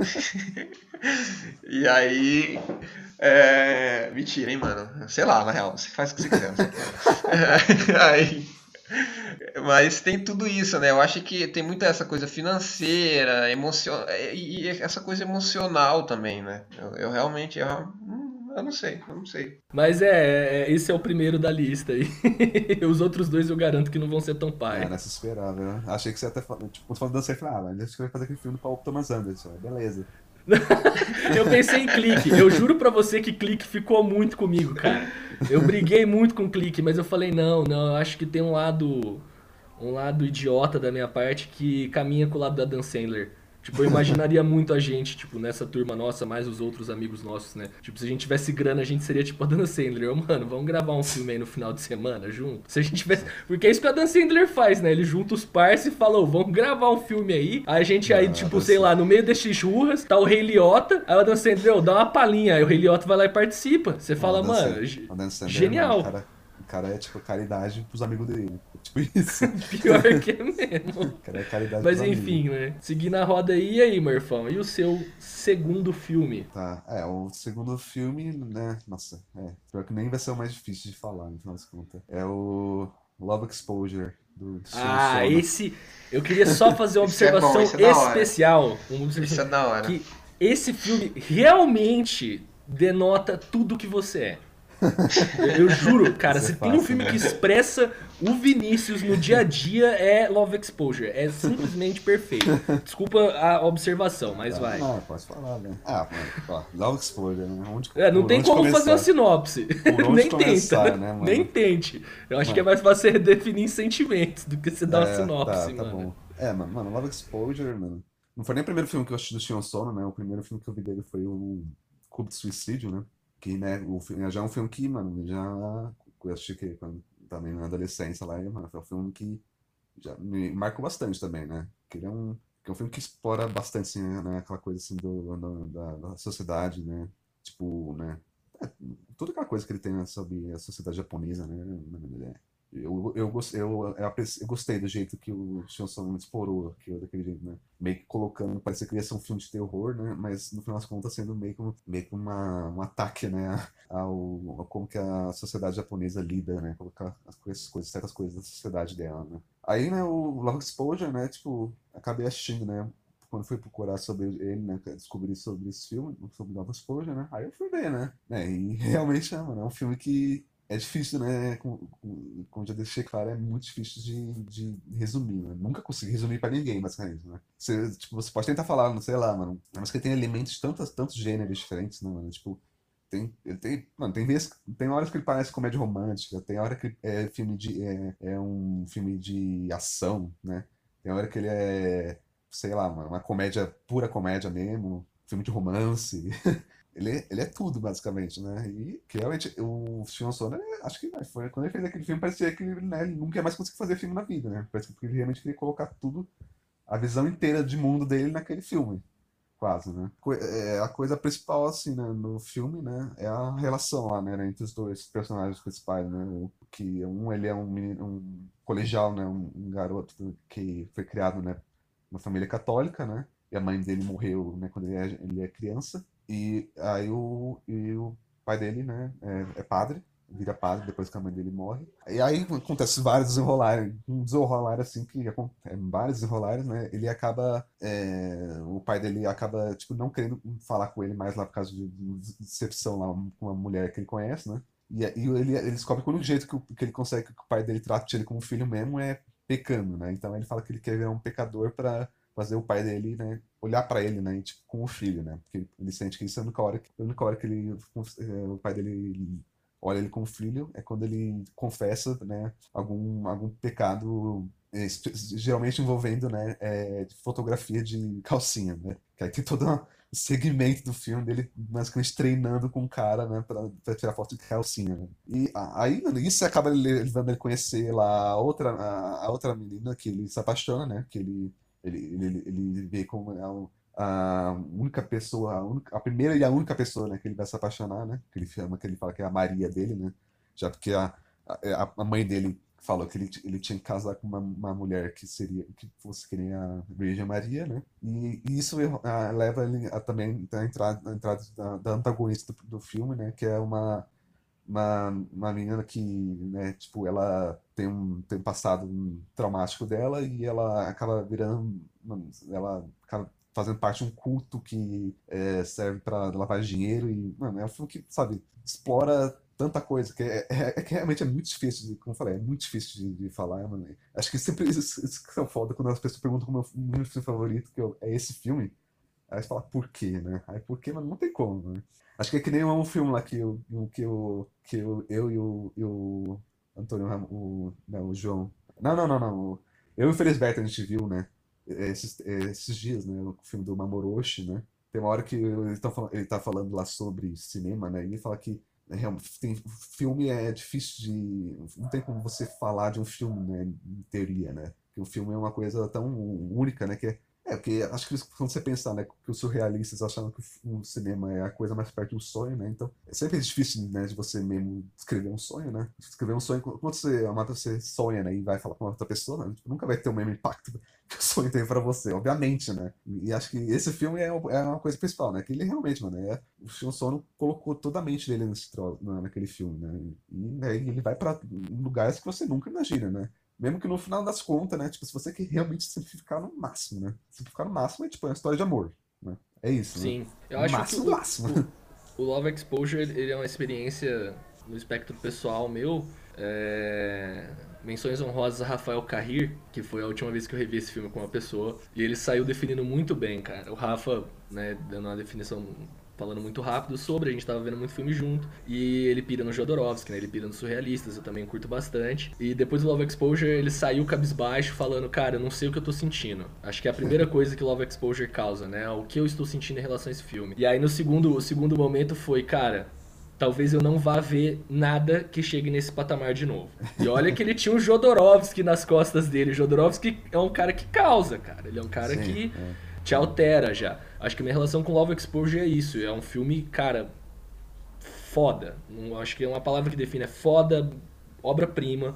e aí. É... Mentira, hein, mano? Sei lá, na real. Você faz o que você quiser. Aí, mas tem tudo isso, né? Eu acho que tem muita essa coisa financeira, emocional e essa coisa emocional também, né? Eu, eu realmente eu, eu, não sei, eu não sei. Mas é, é, esse é o primeiro da lista aí. Os outros dois eu garanto que não vão ser tão pai. É, nessa esperava. Eu achei que você até falou, tipo, falando dança, eu falei, ah, mas acho que vai fazer aquele filme do Paul Thomas Anderson. Beleza. Eu pensei em clique. Eu juro pra você que clique ficou muito comigo, cara. Eu briguei muito com clique, mas eu falei, não, não, eu acho que tem um lado. Um lado idiota da minha parte que caminha com o lado da Dan Sandler. Tipo, eu imaginaria muito a gente, tipo, nessa turma nossa, mais os outros amigos nossos, né? Tipo, se a gente tivesse grana, a gente seria tipo a Dan Sandler. Mano, vamos gravar um filme aí no final de semana junto? Se a gente tivesse. Porque é isso que a Dan Sandler faz, né? Ele junta os parceiros e falou, vamos gravar um filme aí. Aí a gente aí, ah, tipo, sei lá, no meio desses churras, tá o Rei Liotta. Aí o Dan Sandler, dá uma palhinha. Aí o Rei Liotta vai lá e participa. Você fala, mano, genial. Cara, o cara é, tipo, caridade pros amigos dele. Tipo isso. Pior que é mesmo. Cara, é caridade Mas enfim, né? Seguindo a roda aí, e aí, Murfão? E o seu segundo filme? Tá, é, o segundo filme, né? Nossa, é. Pior que nem vai ser o mais difícil de falar, no final das contas. É o Love Exposure. Do ah, esse. Eu queria só fazer uma observação é bom, é especial. Uma observação isso é da hora. Que esse filme realmente denota tudo que você é. Eu juro, cara, se tem um filme né? que expressa o Vinícius no dia a dia é Love Exposure. É simplesmente perfeito. Desculpa a observação, mas ah, vai. Não, posso falar, né? Ah, ó, Love Exposure, né? Onde, é, não tem como começar? fazer uma sinopse. Nem começar, tenta. Né, Nem tente. Eu acho mano. que é mais fácil você definir sentimentos do que você dar uma é, sinopse, tá, tá mano. Bom. É, mano, mano, Love Exposure, mano. Não foi nem o primeiro filme que eu assisti do Sion Sono, né? O primeiro filme que eu vi dele foi o Clube de Suicídio, né? Que, né, o filme já é um filme que, mano, já. Eu assisti que quando também na adolescência lá, mano, foi um filme que já me marcou bastante também, né? Que ele é um, que é um filme que explora bastante, assim, né, aquela coisa assim do da, da, sociedade, né? Tipo, né? É, toda aquela coisa que ele tem né, sobre a sociedade japonesa, né? Eu, eu, eu, eu, eu gostei do jeito que o Johnson explorou aquilo daquele jeito, né? Meio que colocando, parecia que ia ser um filme de terror, né? Mas no final das contas sendo meio que, meio que uma, um ataque, né? Ao, como que a sociedade japonesa lida, né? Colocar as coisas, coisas, certas coisas da sociedade dela, né? Aí, né, o Love Exposure, né? Tipo, acabei assistindo, né? quando fui procurar sobre ele, né, descobrir sobre esse filme, sobre Love Exposure, né, aí eu fui ver, né, né e realmente, é, mano, é um filme que é difícil, né? Como, como já deixei claro, é muito difícil de, de resumir. Né? Nunca consegui resumir para ninguém, basicamente. Né? Você, tipo, você pode tentar falar, não sei lá, mano. Mas que tem elementos tantos, tantos gêneros diferentes, né, mano? Tipo, tem, ele tem, mano, tem vezes, tem horas que ele parece comédia romântica, tem hora que é filme de é, é um filme de ação, né? Tem hora que ele é, sei lá, mano, uma comédia pura comédia mesmo, filme de romance. Ele, é, ele é tudo, basicamente, né? E que realmente o Sion Sono, acho que foi quando ele fez aquele filme, parecia que né, ele nunca mais conseguiu fazer filme na vida, né? Parece que ele realmente queria colocar tudo, a visão inteira de mundo dele naquele filme. quase, né? É, a coisa principal, assim, né, no filme, né, é a relação lá, né, entre os dois personagens principais, né? O, que um, ele é um menino, um colegial, né, um, um garoto que foi criado, né, uma família católica, né? E a mãe dele morreu, né, quando ele é, ele é criança. E aí o, e o pai dele, né, é, é padre vira padre depois que a mãe dele morre. E aí acontece vários desenrolares, um desenrolar assim que é, vários desenrolares, né? Ele acaba, é, o pai dele acaba tipo não querendo falar com ele mais lá por causa de, de decepção lá com uma mulher que ele conhece, né? E, e ele, ele descobre que o único jeito que, que ele consegue que o pai dele trate ele como filho mesmo é pecando, né? Então ele fala que ele quer virar um pecador para fazer o pai dele, né, olhar para ele, né, tipo, com o filho, né? Porque ele sente que isso é a única hora que, a única hora que ele, é, o pai dele olha ele como filho é quando ele confessa né, algum, algum pecado, é, geralmente envolvendo né, é, fotografia de calcinha. Né? Que aí tem todo um segmento do filme dele basicamente treinando com o cara né, para tirar foto de calcinha. Né? E aí isso acaba levando ele conhecer lá a outra, a, a, outra menina que ele se apaixona, né? que ele, ele, ele, ele vê como é um, a única pessoa, a, única, a, primeira e a única pessoa, né, que ele vai se apaixonar, né, que ele chama, que ele fala que é a Maria dele, né, já porque a, a, a mãe dele falou que ele, ele tinha que casar com uma, uma mulher que seria, que fosse que nem a Virgem Maria, né, e, e isso a, leva ele a, também a entrada, a entrada da, da antagonista do, do filme, né, que é uma uma, uma menina que, né, tipo, ela tem um, tem um passado traumático dela e ela acaba virando, ela acaba fazendo parte de um culto que é, serve para lavar dinheiro e, mano, é um filme que, sabe, explora tanta coisa que é, é, é, que realmente é muito difícil, de, como eu falei, é muito difícil de, de falar, mano. Acho que sempre isso, isso que é foda quando as pessoas perguntam como é o meu filme favorito, que eu, é esse filme. Aí você fala, por quê, né? Aí por quê, mas não tem como, né? Acho que é que nem um filme lá que eu, que eu, que eu, eu e o, e o Antônio, o, não, o João. Não, não, não, não. Eu e o Felisberto a gente viu, né? esses, esses dias, né? O filme do Mamoroshi, né? Tem uma hora que ele tá, falando, ele tá falando lá sobre cinema, né? E ele fala que né, tem, filme é difícil de. Não tem como você falar de um filme, né? Em teoria, né? Porque o filme é uma coisa tão única, né? Que é é, porque acho que quando você pensar, né, que os surrealistas achavam que o cinema é a coisa mais perto de um sonho, né? Então, é sempre difícil, né, de você mesmo escrever um sonho, né? Escrever um sonho, quando você, amata, você sonha, né, e vai falar com outra pessoa, né, tipo, nunca vai ter o mesmo impacto que o sonho tem para você, obviamente, né? E, acho que esse filme é, é uma coisa principal, né? Que ele realmente, mano, é, o Sean Sono colocou toda a mente dele nesse, naquele filme, né? E, né, ele vai para lugares que você nunca imagina, né? Mesmo que no final das contas, né? Tipo, se você quer realmente simplificar no máximo, né? Simplificar no máximo é tipo é uma história de amor, né? É isso, Sim. Né? Eu acho máximo, que o, máximo. O, o Love Exposure, ele é uma experiência no espectro pessoal meu. É... Menções honrosas a Rafael Carrir, que foi a última vez que eu revi esse filme com uma pessoa. E ele saiu definindo muito bem, cara. O Rafa, né, dando uma definição falando muito rápido sobre, a gente tava vendo muito filme junto, e ele pira no Jodorowsky, né? Ele pira nos surrealistas, eu também curto bastante. E depois do Love Exposure, ele saiu cabisbaixo falando, cara, eu não sei o que eu tô sentindo. Acho que é a primeira coisa que Love Exposure causa, né? O que eu estou sentindo em relação a esse filme. E aí no segundo, o segundo momento foi, cara, talvez eu não vá ver nada que chegue nesse patamar de novo. E olha que ele tinha o Jodorowsky nas costas dele. O Jodorowsky é um cara que causa, cara. Ele é um cara Sim, que é. Te altera já. Acho que minha relação com Love Exposure é isso. É um filme, cara, foda. Não, acho que é uma palavra que define. É foda, obra-prima.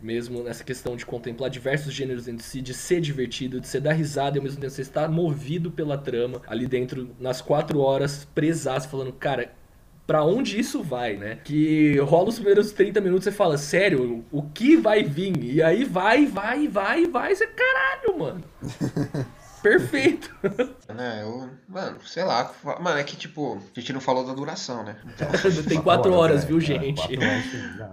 Mesmo nessa questão de contemplar diversos gêneros entre si, de ser divertido, de você dar risada e ao mesmo tempo você estar movido pela trama ali dentro, nas quatro horas, presaço, falando, cara, para onde isso vai, né? Que rola os primeiros 30 minutos e você fala, sério, o que vai vir? E aí vai, vai, vai, vai, você caralho, mano. Perfeito. né, eu, mano, sei lá. Mano, é que tipo, a gente não falou da duração, né? Então... Tem quatro horas, viu, é, gente?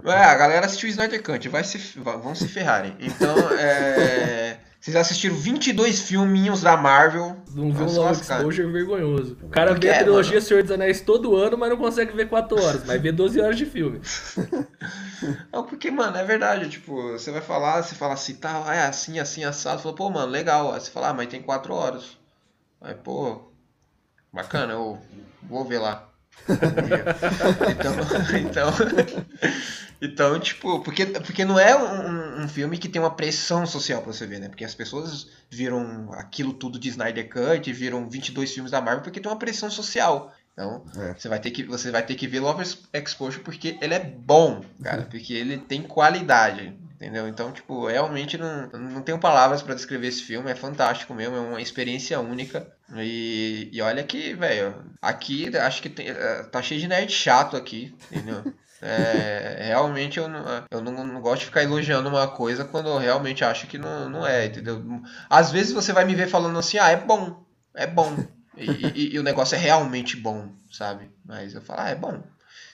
É, a galera assistiu Snyder Cut, vai se, vão se ferrarem. Então, é. Vocês assistiram 22 filminhos da Marvel. Não viu um Exposure vergonhoso. O cara vê a trilogia mano. Senhor dos Anéis todo ano, mas não consegue ver 4 horas. Mas vê 12 horas de filme. Não, porque, mano, é verdade. Tipo, você vai falar, você fala assim, tá, é assim, assim, assado. Você fala, pô, mano, legal. Aí você fala, ah, mas tem 4 horas. Aí, pô, bacana, eu vou ver lá. Então, então, então, tipo, porque, porque não é um, um, filme que tem uma pressão social pra você ver, né? Porque as pessoas viram aquilo tudo de Snyder Cut, viram 22 filmes da Marvel porque tem uma pressão social. Então, é. você, vai ter que, você vai ter que ver Love Exposure porque ele é bom, cara. Porque ele tem qualidade. Entendeu? Então, tipo, realmente não, não tenho palavras para descrever esse filme. É fantástico mesmo, é uma experiência única. E, e olha que, velho, aqui acho que tem, é, tá cheio de nerd chato aqui, entendeu? É, realmente eu, não, eu não, não, gosto de ficar elogiando uma coisa quando eu realmente acho que não, não é, entendeu? Às vezes você vai me ver falando assim, ah, é bom, é bom. E, e, e o negócio é realmente bom, sabe? Mas eu falo, ah, é bom.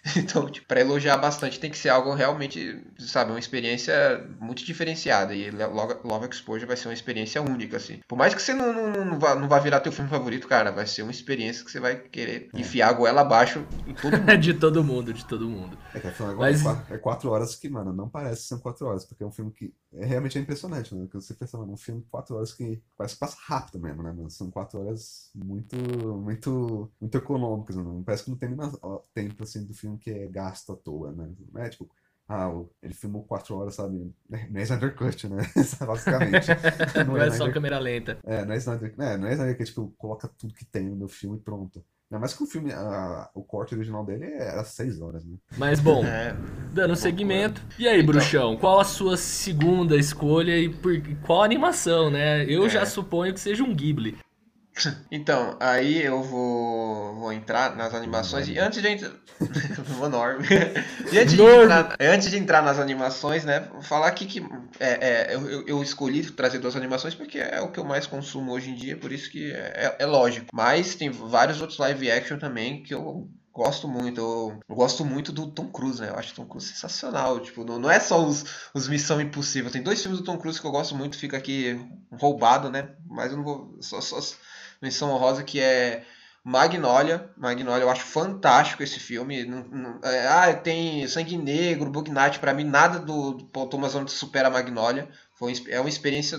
Então, tipo, pra elogiar bastante tem que ser algo realmente, sabe, uma experiência muito diferenciada. E Love Exposure vai ser uma experiência única, assim. Por mais que você não, não, não, vá, não vá virar teu filme favorito, cara, vai ser uma experiência que você vai querer é. enfiar a goela abaixo em todo mundo. de todo mundo, de todo mundo. É que agora Mas... é, quatro, é quatro horas que, mano, não parece ser quatro horas, porque é um filme que é realmente é impressionante, né? Porque você pensa, mano, um filme de quatro horas que parece que passa rápido mesmo, né, mano? São quatro horas muito, muito, muito econômicas, né? Parece que não tem nem tempo, assim, do filme que é gasto à toa, né? É tipo, ah, ele filmou quatro horas, sabe? Não é Snyder Cut, né? Basicamente. Não, não é, é só câmera lenta. É, não é Snyder, é, não é Snyder Cut, tipo, coloca tudo que tem no filme e pronto. Ainda mais que o filme, a, o corte original dele era seis horas, né? Mas bom, é, dando seguimento. E aí, então, Bruxão, qual a sua segunda escolha e por, qual animação, né? Eu é. já suponho que seja um Ghibli. Então, aí eu vou, vou entrar nas animações e antes de entrar. vou e antes de, entrar, antes de entrar nas animações, né? Falar aqui que é, é, eu, eu escolhi trazer duas animações porque é o que eu mais consumo hoje em dia, por isso que é, é lógico. Mas tem vários outros live action também que eu gosto muito. Eu, eu, gosto muito do Tom Cruise, né? Eu acho o Tom Cruise sensacional. Tipo, não, não é só os, os Missão Impossível. Tem dois filmes do Tom Cruise que eu gosto muito, fica aqui roubado, né? Mas eu não vou. Só, só, menção honrosa que é Magnolia. Magnolia, eu acho fantástico esse filme. É, ah, tem Sangue Negro, Bug Night, pra mim nada do, do Thomas Anderson supera Magnolia. Foi, é uma experiência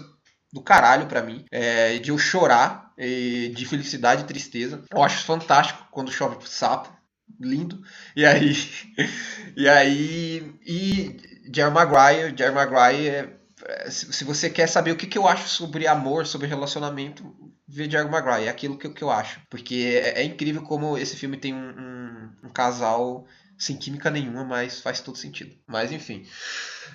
do caralho para mim, é, de eu chorar, de felicidade e tristeza. Eu acho fantástico quando chove sapo, lindo. E aí, e aí, e Jerry Maguire, Jerry Maguire, é, se, você quer saber o que, que eu acho sobre amor, sobre relacionamento, ver Diego Maguire, é aquilo que, que eu acho. Porque é, é incrível como esse filme tem um, um, um casal sem química nenhuma, mas faz todo sentido. Mas enfim.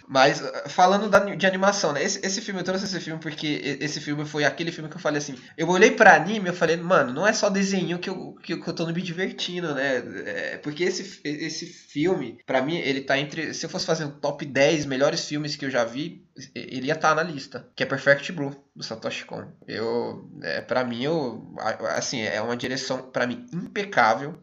Mas uh, falando da, de animação, né? Esse, esse filme, eu trouxe esse filme porque esse filme foi aquele filme que eu falei assim. Eu olhei pra anime e falei, mano, não é só desenho que eu, que, que eu tô me divertindo, né? É, porque esse, esse filme, pra mim, ele tá entre. Se eu fosse fazer um top 10 melhores filmes que eu já vi, ele ia estar tá na lista. Que é Perfect Blue, do Satoshi Kon. Eu. É, pra mim, eu. Assim, é uma direção, pra mim, impecável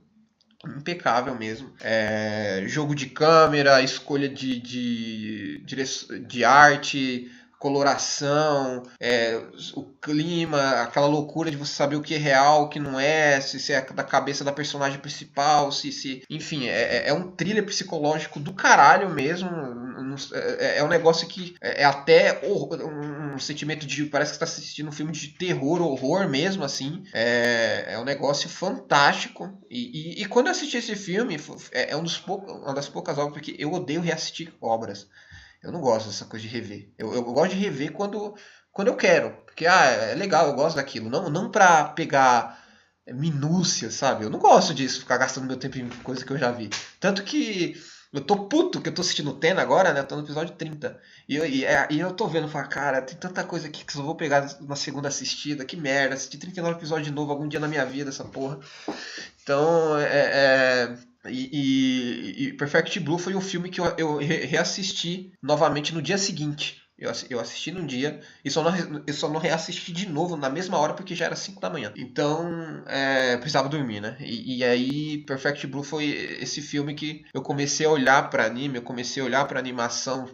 impecável mesmo. É, jogo de câmera, escolha de, de, de, de arte, coloração, é, o clima, aquela loucura de você saber o que é real, o que não é, se, se é da cabeça da personagem principal, se, se enfim, é, é, é um thriller psicológico do caralho mesmo. É, é um negócio que é, é até um sentimento de parece que está assistindo um filme de terror, horror mesmo, assim. É, é um negócio fantástico. E, e, e quando eu assisti esse filme, é, é um dos poucos, uma das poucas obras, porque eu odeio reassistir obras. Eu não gosto dessa coisa de rever. Eu, eu gosto de rever quando, quando eu quero. Porque, ah, é legal, eu gosto daquilo. Não, não pra pegar minúcia, sabe? Eu não gosto disso, ficar gastando meu tempo em coisa que eu já vi. Tanto que eu tô puto que eu tô assistindo o Tena agora, né? tô no episódio 30. E eu, e, é, e eu tô vendo, falo, cara, tem tanta coisa aqui que eu só vou pegar na segunda assistida. Que merda, assistir 39 episódios de novo algum dia na minha vida, essa porra. Então, é, é e, e, e, Perfect Blue foi um filme que eu, eu reassisti novamente no dia seguinte. Eu, eu assisti num dia e só, não, eu só não reassisti de novo na mesma hora porque já era 5 da manhã. Então, é, precisava dormir, né? E, e, aí, Perfect Blue foi esse filme que eu comecei a olhar para anime, eu comecei a olhar para animação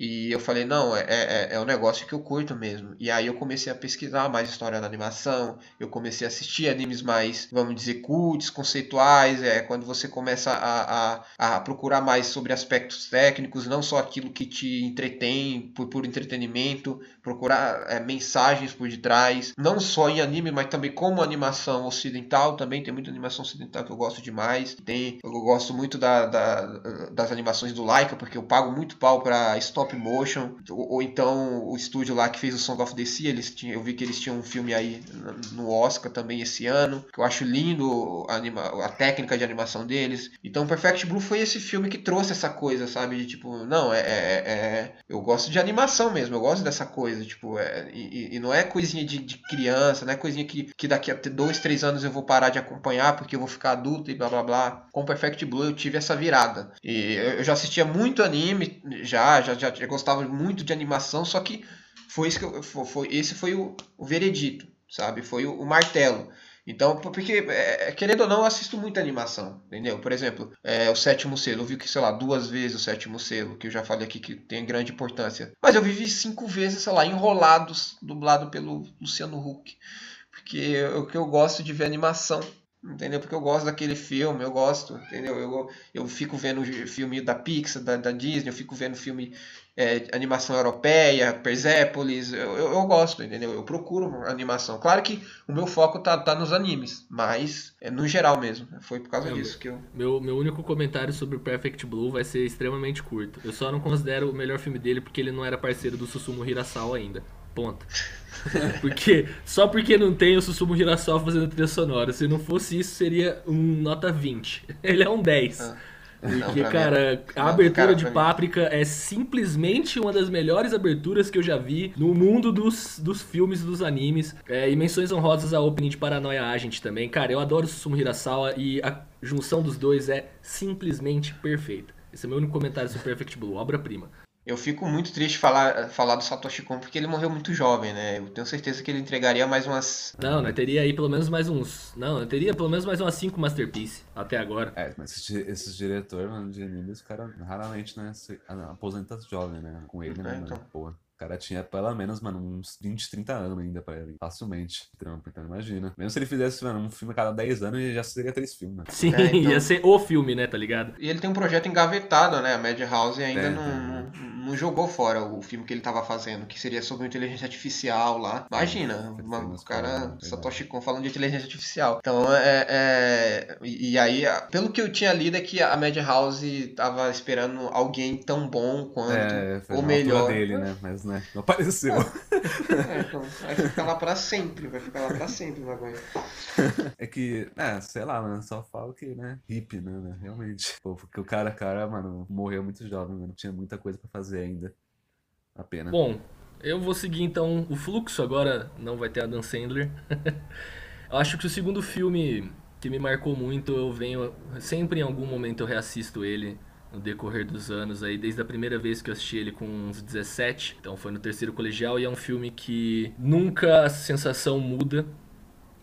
E eu falei, não, é, é, é um negócio que eu curto mesmo. E aí eu comecei a pesquisar mais história da animação, eu comecei a assistir animes mais, vamos dizer, cults, conceituais, é quando você começa a, a, a procurar mais sobre aspectos técnicos, não só aquilo que te entretém por, por entretenimento, procurar é, mensagens por detrás, não só em anime, mas também como animação ocidental, também tem muita animação ocidental que eu gosto demais. Tem, eu gosto muito da, da das animações do Laika, porque eu pago muito pau para stop motion, ou, ou, então o estúdio lá que fez o Song of the Sea, eles tinham, eu vi que eles tinham um filme aí no Oscar também esse ano, que eu acho lindo a, anima, a técnica de animação deles. Então Perfect Blue foi esse filme que trouxe essa coisa, sabe? De tipo, não, é, é, é eu gosto de animação mesmo, eu gosto dessa coisa, tipo, é, e, e não é coisinha de, de, criança, não é coisinha que, que daqui a dois, três anos eu vou parar de acompanhar porque eu vou ficar adulto e blá blá blá. Com Perfect Blue eu tive essa virada. E eu já assistia muito anime, já, já, já, já gostava muito de animação, só que foi, isso que eu, foi esse foi o, o veredito, sabe? Foi o, o martelo. Então, porque, é, querendo ou não, eu assisto muita animação, entendeu? Por exemplo, é, o Sétimo Selo, eu vi que, sei lá, duas vezes o Sétimo Selo, que eu já falei aqui que tem grande importância. Mas eu vivi cinco vezes, sei lá, Enrolados, dublado pelo Luciano Huck. Porque o que eu gosto de ver animação, entendeu? Porque eu gosto daquele filme, eu gosto, entendeu? Eu, eu fico vendo filme da Pixar, da, da Disney, eu fico vendo filme é, animação europeia, Persepolis, eu, eu, eu, gosto, entendeu? Eu procuro animação. Claro que o meu foco tá, tá nos animes, mas é no geral mesmo. Foi por causa disso que eu... Meu, meu único comentário sobre Perfect Blue vai ser extremamente curto. Eu só não considero o melhor filme dele porque ele não era parceiro do Susumu Hirasawa ainda. Ponto. porque só porque não tem o Susumu Hirasawa fazendo trilha sonora. Se não fosse isso, seria um nota 20. Ele é um 10. Ah. Porque, não, cara, a abertura cara, de Páprica é simplesmente uma das melhores aberturas que eu já vi no mundo dos, dos filmes dos animes. É, e menções honrosas a opening de Paranoia Agent também. Cara, eu adoro Susumu Hirasawa e a junção dos dois é simplesmente perfeita. Esse é meu único comentário sobre Perfect Blue, obra-prima. Eu fico muito triste falar falar do Satoshi Kon porque ele morreu muito jovem, né? Eu tenho certeza que ele entregaria mais umas. Não, né? Teria aí pelo menos mais uns. Não, teria pelo menos mais umas 5 Masterpiece até agora. É, mas esses, diretores, mano, de animes, o cara raramente, né? Se aposenta jovem, né? Com ele, né? É, então. Porra. O cara tinha pelo menos, mano, uns 20, 30 anos ainda pra ele. Facilmente. Trampo, então imagina. Mesmo se ele fizesse, mano, um filme a cada 10 anos, ele já seria três filmes, né? Sim, é, então... ia ser o filme, né, tá ligado? E ele tem um projeto engavetado, né? A Madhouse ainda é, não, não, não, jogou fora o filme que ele tava fazendo, que seria sobre inteligência artificial lá. Imagina, uma, o cara, Satoshi Kon falando de inteligência artificial. Então, é, é. E aí, pelo que eu tinha lido, é que a Madhouse tava esperando alguém tão bom quanto, é, ou melhor. dele, né? Mas né? Não apareceu. é, então, vai ficar lá pra sempre, vai ficar lá pra sempre o bagulho. É que, é, sei lá, mano, só falo que, né, hippie, né, né, realmente. Pô, porque o cara, cara, mano, morreu muito jovem, mano, tinha muita coisa pra fazer ainda. A pena. Bom, eu vou seguir então o fluxo, agora não vai ter Dan Sandler. eu acho que o segundo filme que me marcou muito, eu venho, sempre em algum momento eu reassisto ele no decorrer dos anos aí, desde a primeira vez que eu assisti ele com uns 17, então foi no terceiro colegial e é um filme que nunca a sensação muda.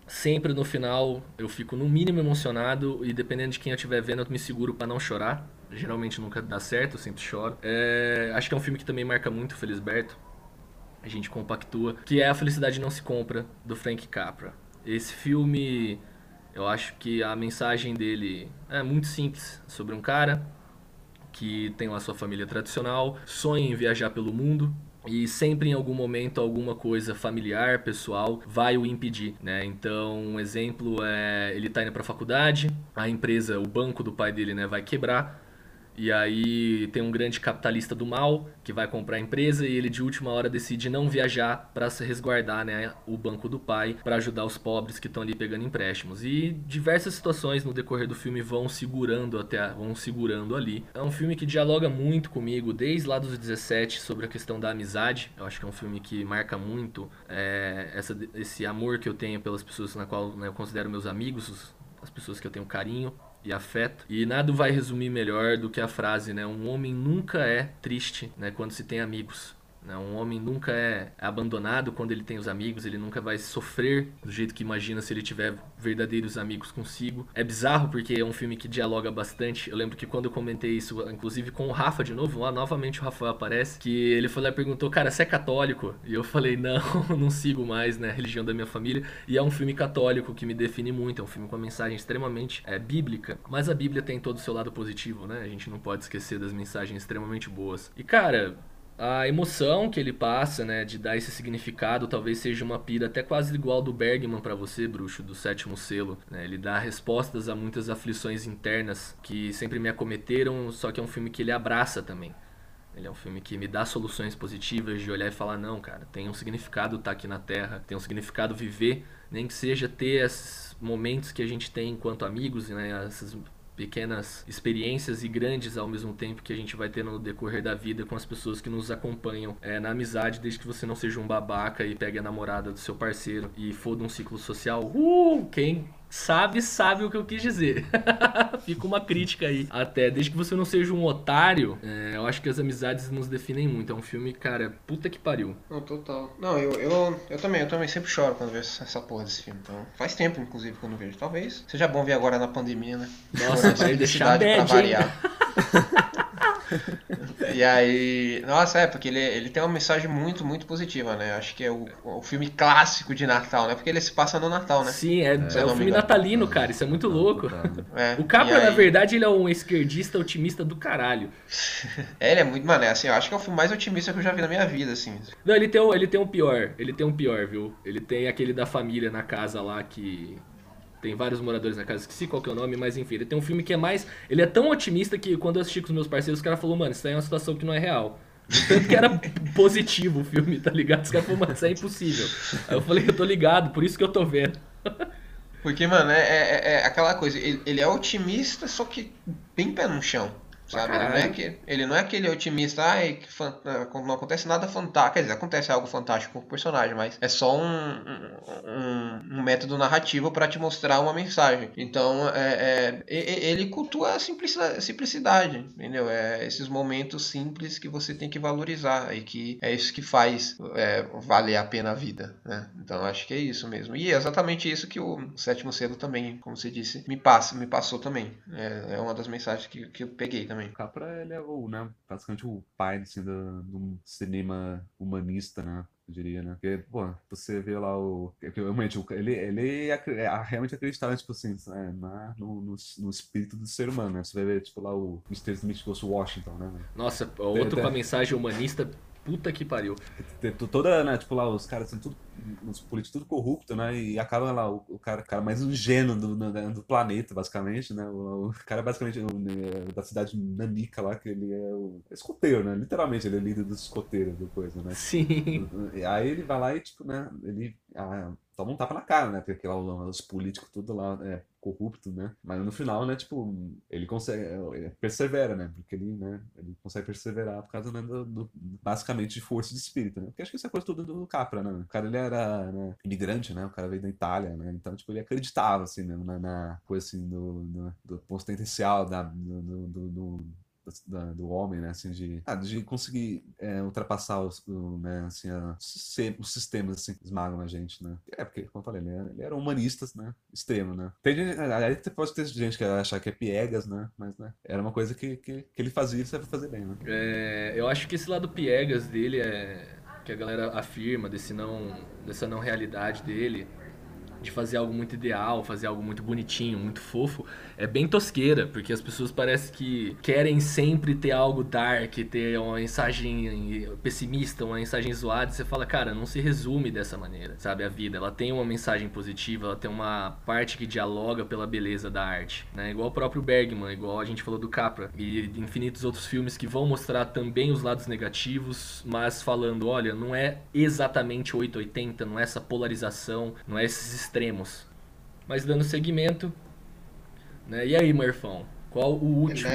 Sempre no final eu fico no mínimo emocionado e dependendo de quem eu estiver vendo eu me seguro para não chorar. Geralmente nunca dá certo, eu sempre choro. É... acho que é um filme que também marca muito Felisberto. A gente compactua. Que é A Felicidade Não Se Compra, do Frank Capra. Esse filme, eu acho que a mensagem dele é muito simples. Sobre um cara que tem lá sua família tradicional, sonha em viajar pelo mundo, e sempre em algum momento alguma coisa familiar, pessoal, vai o impedir, né? Então, um exemplo é ele tá indo para faculdade, a empresa, o banco do pai dele, né, vai quebrar e aí tem um grande capitalista do mal que vai comprar a empresa e ele de última hora decide não viajar para se resguardar, né, o banco do pai para ajudar os pobres que estão ali pegando empréstimos. E diversas situações no decorrer do filme vão segurando até vão segurando ali. É um filme que dialoga muito comigo desde lá dos 17 sobre a questão da amizade. Eu acho que é um filme que marca muito é, essa, esse amor que eu tenho pelas pessoas na qual né, eu considero meus amigos, as pessoas que eu tenho carinho e afeto. E nada vai resumir melhor do que a frase, né? Um homem nunca é triste, né, quando se tem amigos. Né? Um homem nunca é abandonado quando ele tem os amigos, ele nunca vai sofrer do jeito que imagina se ele tiver verdadeiros amigos consigo. É bizarro porque é um filme que dialoga bastante. Eu lembro que quando eu comentei isso, inclusive com o Rafa de novo, lá novamente o Rafael aparece, que ele foi lá e perguntou, cara, você é católico? E eu falei, não, não sigo mais, né, a religião da minha família. E é um filme católico que me define muito, é um filme com uma mensagem extremamente é, bíblica. Mas a Bíblia tem todo o seu lado positivo, né? A gente não pode esquecer das mensagens extremamente boas. E cara, a emoção que ele passa, né, de dar esse significado, talvez seja uma pira até quase igual do Bergman para você, bruxo, do sétimo selo. Né? Ele dá respostas a muitas aflições internas que sempre me acometeram, só que é um filme que ele abraça também. Ele é um filme que me dá soluções positivas de olhar e falar, não, cara, tem um significado estar tá aqui na Terra, tem um significado viver, nem que seja ter esses momentos que a gente tem enquanto amigos, né, essas pequenas experiências e grandes ao mesmo tempo que a gente vai ter no decorrer da vida com as pessoas que nos acompanham é, na amizade, desde que você não seja um babaca e pegue a namorada do seu parceiro e foda um ciclo social. Uh, quem sabe, sabe o que eu quis dizer. Fica uma crítica aí. Até, desde que você não seja um otário, é, eu acho que as amizades nos definem muito. É um filme, cara, puta que pariu. Não, total. Não, eu, eu, eu também, eu também sempre choro quando vejo essa porra desse filme. Então, faz tempo, inclusive, quando vejo. Talvez seja bom ver agora na pandemia, né? Nossa, vai deixar bad, pra variar. e aí. Nossa, é, porque ele, ele tem uma mensagem muito, muito positiva, né? Acho que é o, o filme clássico de Natal, né? Porque ele se passa no Natal, né? Sim, é, é, é o filme natalino, cara. Isso é muito louco. É, o Capra, na verdade, ele é um esquerdista otimista do caralho. é, ele é muito. Mano, é assim, eu acho que é o filme mais otimista que eu já vi na minha vida, assim. Não, ele tem, um, ele tem um pior. Ele tem um pior, viu? Ele tem aquele da família na casa lá que tem vários moradores na casa, esqueci qual que é o nome, mas enfim, ele tem um filme que é mais. Ele é tão otimista que quando eu assisti com os meus parceiros, os caras falaram, mano, isso aí é uma situação que não é real. Tanto que era positivo o filme, tá ligado? Os caras falaram, mano, isso é impossível. Aí eu falei, eu tô ligado, por isso que eu tô vendo. Porque, mano, é, é, é aquela coisa, ele, ele é otimista, só que bem pé no chão. Sabe? Ele não, é que, ele não é aquele otimista, ai, que ah, não acontece nada fantástico. Quer dizer, acontece algo fantástico com o personagem, mas é só um, um, um método narrativo para te mostrar uma mensagem. Então, é, é, ele cultua a simplicidade, simplicidade, entendeu? É esses momentos simples que você tem que valorizar e que é isso que faz é, valer a pena a vida, né? Então, acho que é isso mesmo. E é exatamente isso que o Sétimo Selo também, como você disse, me passa, me passou também. É, é uma das mensagens que, que eu peguei também também. Capra, ele é o, né, basicamente o pai assim, do, do cinema humanista, né? Eu diria, né? Porque, pô, você vê lá o. Realmente, ele, ele é realmente acreditava, tipo assim, é, na, no, no, no, espírito do ser humano, né? Você vai ver, tipo, lá o Mr. Smith Ghost Washington, né? Nossa, outro com a mensagem humanista Puta que pariu. Toda, né, tipo lá, os caras são tudo, os políticos tudo corrupto, né, e acaba lá o, o cara, cara mais ingênuo do, do, do planeta, basicamente, né, o, o cara basicamente o, né, da cidade nanica lá, que ele é o escoteiro, né, literalmente, ele é líder dos escoteiros, do coisa, né. Sim. Aí ele vai lá e, tipo, né, ele... Ah, toma um tapa na cara, né? Porque lá os políticos tudo lá é corrupto, né? Mas no final, né, tipo, ele consegue, ele persevera, né? Porque ele, né, ele consegue perseverar por causa, né, do, do, basicamente de força de espírito, né? Porque acho que isso é coisa tudo do Capra, né? O cara, ele era, né, imigrante, né? O cara veio da Itália, né? Então, tipo, ele acreditava, assim, né, na, na coisa, assim, do, do, do potencial da, do, do, do da, do homem, né, assim, de, ah, de conseguir é, ultrapassar os, o, né, assim, a, os sistemas, assim, que esmagam a gente, né. É, porque, como eu falei, ele era, ele era humanista, né, extremo, né. Tem gente, aí pode ter gente que achar que é piegas, né, mas, né, era uma coisa que, que, que ele fazia e sabe fazer bem, né. É, eu acho que esse lado piegas dele é que a galera afirma desse não dessa não realidade dele de fazer algo muito ideal, fazer algo muito bonitinho, muito fofo, é bem tosqueira, porque as pessoas parecem que querem sempre ter algo dark, ter uma mensagem pessimista, uma mensagem zoada, e você fala, cara, não se resume dessa maneira, sabe? A vida, ela tem uma mensagem positiva, ela tem uma parte que dialoga pela beleza da arte, né? Igual o próprio Bergman, igual a gente falou do Capra, e infinitos outros filmes que vão mostrar também os lados negativos, mas falando, olha, não é exatamente 880, não é essa polarização, não é esses extremos. Mas dando seguimento. Né? E aí, Murfão? Qual o último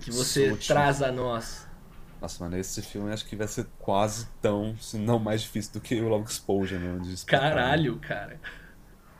que você traz a nós? Nossa, mano, esse filme acho que vai ser quase tão, se não mais difícil do que o Long Exposure, né? Caralho, cara.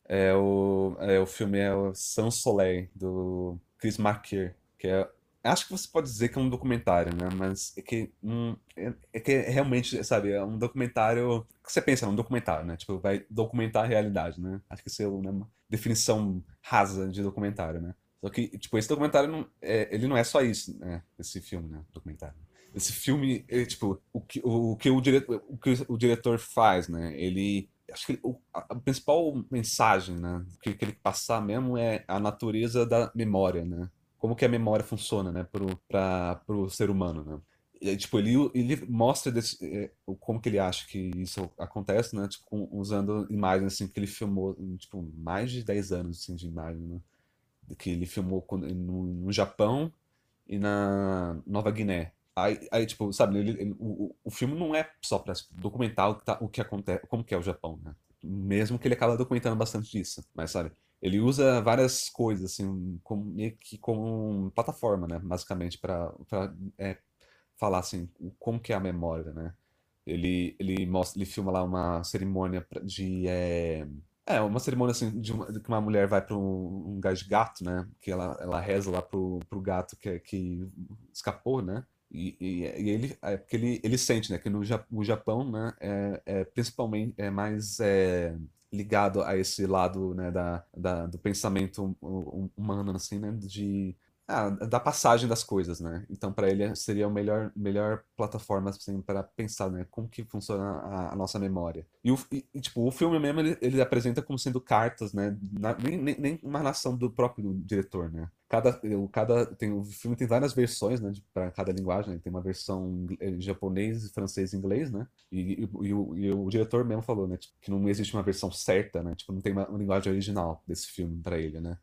É o, é, o filme é o Sans Soleil, do Chris Marker, que é acho que você pode dizer que é um documentário, né? Mas é que, hum, é, é que é realmente, sabe, é um documentário. que você pensa, é um documentário, né? Tipo, vai documentar a realidade, né? Acho que isso é uma definição rasa de documentário, né? Só que, tipo, esse documentário, não, é, ele não é só isso, né? Esse filme, né? Documentário. Esse filme, ele, tipo, o que o, que o, diretor, o que o diretor faz, né? Ele acho que o, a, principal mensagem, né, que, que ele passar mesmo é a natureza da memória, né? Como que a memória funciona, né, para o ser humano, né? E, tipo, ele, ele mostra desse, é, como que ele acha que isso acontece, né? Tipo, usando imagens assim que ele filmou, tipo, mais de 10 anos assim, de imagem, né? Que ele filmou no, no Japão e na Nova Guiné. Aí, aí, tipo, sabe, ele, ele, o, o filme não é só tipo, documentar o que, tá, o que acontece, como que é o Japão, né? Mesmo que ele acaba documentando bastante disso. Mas, sabe, ele usa várias coisas, assim, como, meio que como plataforma, né? Basicamente, para é, falar, assim, como que é a memória, né? Ele, ele mostra, ele filma lá uma cerimônia de... É, é, uma cerimônia assim, de uma, de que uma mulher vai para um, um gás de gato, né? Que ela, ela reza lá pro, pro gato que, que escapou, né? E, e, e, ele, é porque ele, ele sente, né, que no o Japão, né, é, é principalmente é mais é, ligado a esse lado, né, da, da, do pensamento humano, assim, né, de ah, da passagem das coisas, né? Então, para ele seria a melhor, melhor plataforma assim, para pensar, né? Como que funciona a, a nossa memória. E, o, e, tipo, o filme mesmo ele, ele apresenta como sendo cartas, né? Na, nem, nem uma narração do próprio diretor, né? Cada, cada, tem, o filme tem várias versões, né? Para cada linguagem. Né? Tem uma versão em japonês, francês inglês, né? E, e, e, o, e, o, diretor mesmo falou, né? Tipo, que não existe uma versão certa, né? Tipo, não tem uma, uma linguagem original desse filme para ele, né?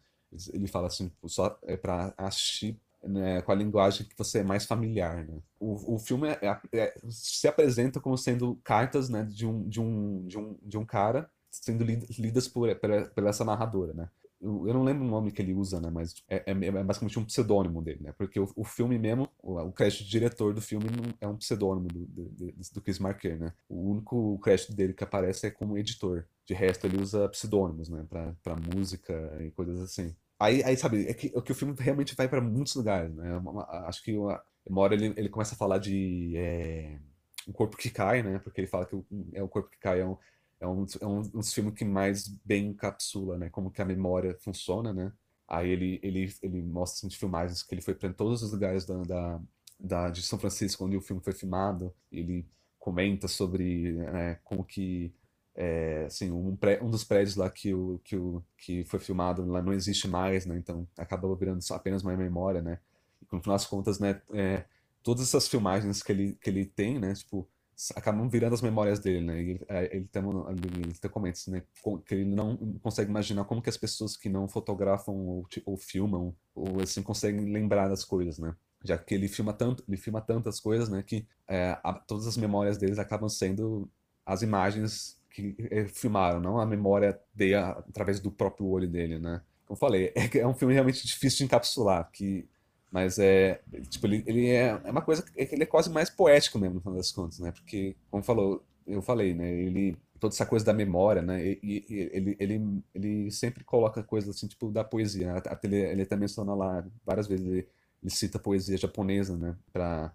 Ele fala assim, só é para assistir né, com a linguagem que você é mais familiar, né? O, o filme é, é, é, se apresenta como sendo cartas, né, de um, de um, de um, de um cara sendo lidas por, por, por essa narradora, né? Eu, não lembro o nome que ele usa, né? Mas é, é, é basicamente um pseudônimo dele, né? Porque o, o filme mesmo, o, o crédito de diretor do filme não, é um pseudônimo do, do, do Chris Marker, né? O único crédito dele que aparece é como editor. De resto, ele usa pseudônimos, né? Pra música e coisas assim. Aí, aí sabe, é que, é que o filme realmente vai para muitos lugares, né? Uma, acho que uma, uma hora ele, ele começa a falar de é, um corpo que cai, né? Porque ele fala que o, é o corpo que cai é um, é um, é um, um dos filmes que mais bem encapsula, né? Como que a memória funciona, né? Aí ele, ele, ele mostra assim, de filmagens que ele foi para todos os lugares da, da, da, de São Francisco onde o filme foi filmado. Ele comenta sobre né, como que é, assim, um, pré, um, dos prédios lá que, o, que, o, que foi filmado lá não existe mais, né? Então acaba virando apenas uma memória, né? E no final das contas, né? É, todas essas filmagens que ele, que ele tem, né? Tipo, acabam virando as memórias dele, né? Ele, é, ele, tem, ele tem comenta né? Que ele não consegue imaginar como que as pessoas que não fotografam ou, ou filmam ou assim conseguem lembrar das coisas, né? Já que ele filma tanto, ele filma tantas coisas, né? Que é, a, todas as memórias deles acabam sendo as imagens que eh, filmaram, não a memória dele através do próprio olho dele, né? Como eu falei, é, é um filme realmente difícil de encapsular, que, mas é, tipo, ele, ele é, é uma coisa é que ele é quase mais poético mesmo, no final das contas, né? Porque, como falou, eu falei, né? Ele, toda essa coisa da memória, né? E, e, ele, ele, ele sempre coloca coisas assim, tipo, da poesia. Né? Ele, ele até menciona lá várias vezes, ele, ele cita poesia japonesa, né? Pra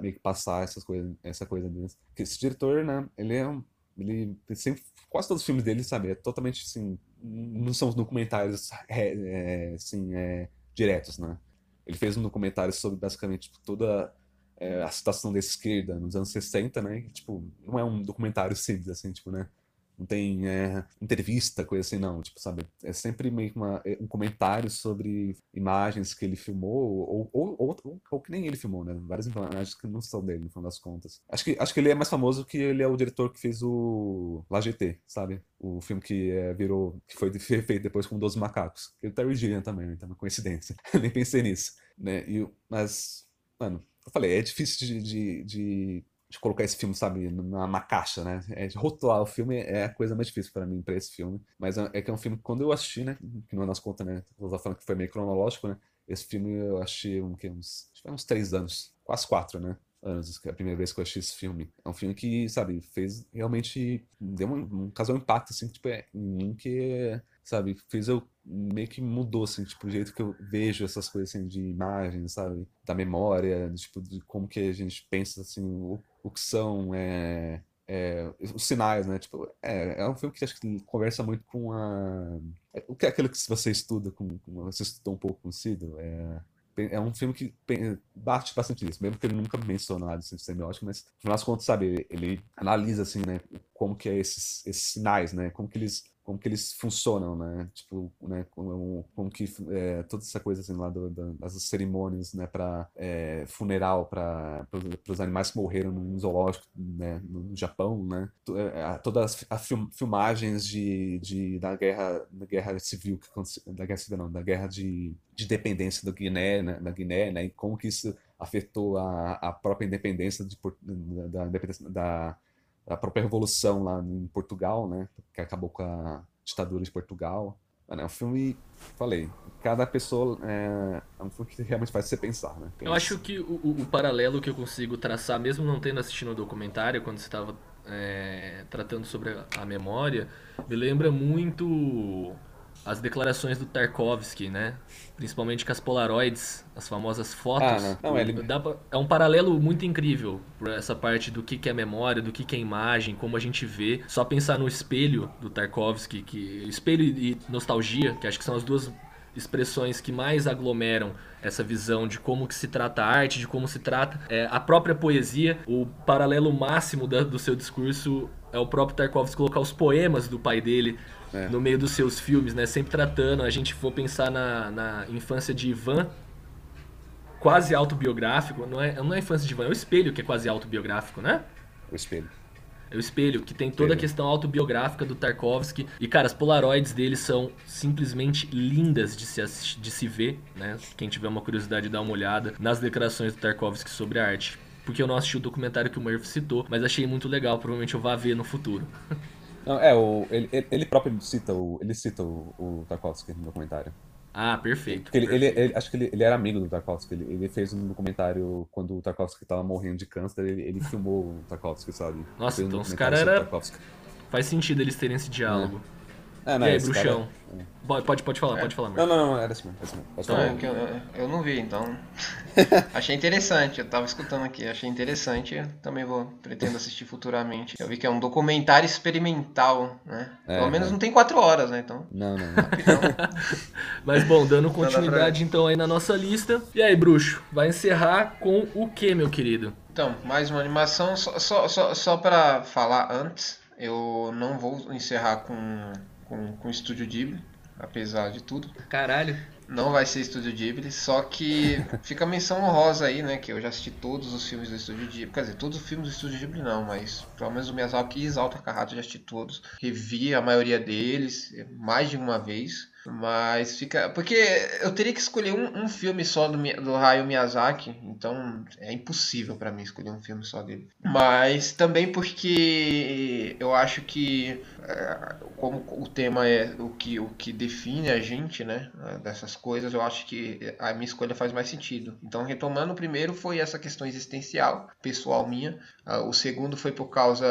meio que passar essas coisas, essa coisa dele. Porque esse diretor, né? Ele é um ele sempre, quase todos os filmes dele, sabe, é totalmente assim, não são documentários é, é, assim, é, diretos, né? Ele fez um documentário sobre basicamente tipo, toda é, a situação da esquerda nos anos 60, né? E, tipo, não é um documentário simples, assim, tipo, né? Não tem é, entrevista, coisa assim, não. Tipo, sabe? É sempre meio que uma, é, um comentário sobre imagens que ele filmou, ou, ou, ou, ou, que nem ele filmou, né? Várias imagens que não são dele, no final das contas. Acho que, acho que ele é mais famoso que ele é o diretor que fez o La GT, sabe? O filme que é, virou, que foi feito depois com 12 macacos. O Terry Gilliam também, né? então é uma coincidência. Nem pensei nisso, né? E, mas, mano, eu falei, é difícil de, de, de de colocar esse filme, sabe, numa caixa, né? É, rotular o filme é a coisa mais difícil para mim, para esse filme. Mas é, é que é um filme que quando eu assisti, né? Que não é nas contas, né? Eu falando que foi meio cronológico, né? Esse filme eu achei um, que, uns, acho que uns três anos, quase quatro, né? Anos, é a primeira vez que eu achei esse filme. É um filme que, sabe, fez realmente. Deu um, um causou um impacto, assim, tipo, é, em mim que, sabe, fez eu meio que mudou, assim, tipo, o jeito que eu vejo essas coisas, assim, de imagens, sabe? Da memória, tipo, de como que a gente pensa, assim, o, o que são é, é, os sinais, né? Tipo, é, é um filme que acho que conversa muito com a... O que é aquilo que você estuda, com, com você estudou um pouco com Cido, é é um filme que bate bastante nisso, mesmo que ele nunca mencionou nada de semiótica, mas no das contas, sabe, ele analisa assim, né, como que é esses, esses sinais, né, como que eles como que eles funcionam, né? Tipo, né? Como, como que é, toda essa coisa assim lá do, do, das cerimônias, né? Para é, funeral para os animais que morreram no zoológico, né? No Japão, né? É, todas as film, filmagens de, de da guerra da guerra civil que da guerra civil não, da guerra de, de dependência do Guiné, né? da Guiné, né? E como que isso afetou a, a própria independência de, da, da, da a própria revolução lá em Portugal, né? Que acabou com a ditadura de Portugal. É um filme, falei, cada pessoa é, é, um filme que realmente faz você pensar, né? Eu acho que o, o, paralelo que eu consigo traçar, mesmo não tendo assistido o documentário, quando você estava é, tratando sobre a, a memória, me lembra muito as declarações do Tarkovsky, né? Principalmente com as Polaroids, as famosas fotos. Ah, não. Não, ele... pra... É um paralelo muito incrível por essa parte do que, que é memória, do que, que é imagem, como a gente vê. Só pensar no espelho do Tarkovsky, que espelho e nostalgia, que acho que são as duas expressões que mais aglomeram essa visão de como que se trata a arte, de como se trata é, a própria poesia. O paralelo máximo da, do seu discurso é o próprio Tarkovsky colocar os poemas do pai dele é. no meio dos seus filmes, né? Sempre tratando, a gente for pensar na, na infância de Ivan, quase autobiográfico, não é, não é a infância de Ivan, é o espelho que é quase autobiográfico, né? O espelho. É o espelho, que tem toda a questão autobiográfica do Tarkovsky. E, cara, as polaroids dele são simplesmente lindas de se, assistir, de se ver, né? Quem tiver uma curiosidade, dá uma olhada nas declarações do Tarkovsky sobre a arte. Porque eu não assisti o documentário que o Murphy citou, mas achei muito legal, provavelmente eu vá ver no futuro. Não, é, o, ele, ele próprio cita o, ele cita o, o Tarkovsky no documentário. Ah, perfeito. Ele, perfeito. Ele, ele, acho que ele, ele era amigo do Tarkovsky. Ele, fez um documentário quando o Tarkovsky tava morrendo de câncer. Ele, filmou o Tarkovsky, sabe? Nossa, então os caras era. Faz sentido eles terem esse diálogo. É. É, não, e aí, bruxão? Cara... Pode, pode falar, é. pode falar, Não, não, não, era assim mesmo. Assim falar. Não, eu, eu, não vi, então. achei interessante, eu tava escutando aqui, achei interessante. Também vou, pretendo assistir futuramente. Eu vi que é um documentário experimental, né? É, Pelo menos é. não tem quatro horas, né? Então. Não, não. Mas bom, dando continuidade então aí na nossa lista. E aí, bruxo, vai encerrar com o que, meu querido? Então, mais uma animação. Só, só, só, só pra falar antes, eu não vou encerrar com, com, com o Estúdio Ghibli apesar de tudo. Caralho. Não vai ser Estúdio Ghibli, só que fica a menção honrosa aí, né? Que eu já assisti todos os filmes do Estúdio Ghibli. Quer dizer, todos os filmes do Estúdio Ghibli não, mas pelo menos o Miyazaki e Exalta Carrata eu já assisti todos. Revi a maioria deles mais de uma vez. Mas fica. Porque eu teria que escolher um, um filme só do, do Hayao Miyazaki, então é impossível para mim escolher um filme só dele. Mas também porque eu acho que, como o tema é o que, o que define a gente, né, dessas coisas, eu acho que a minha escolha faz mais sentido. Então, retomando, o primeiro foi essa questão existencial, pessoal minha. Ah, o segundo foi por causa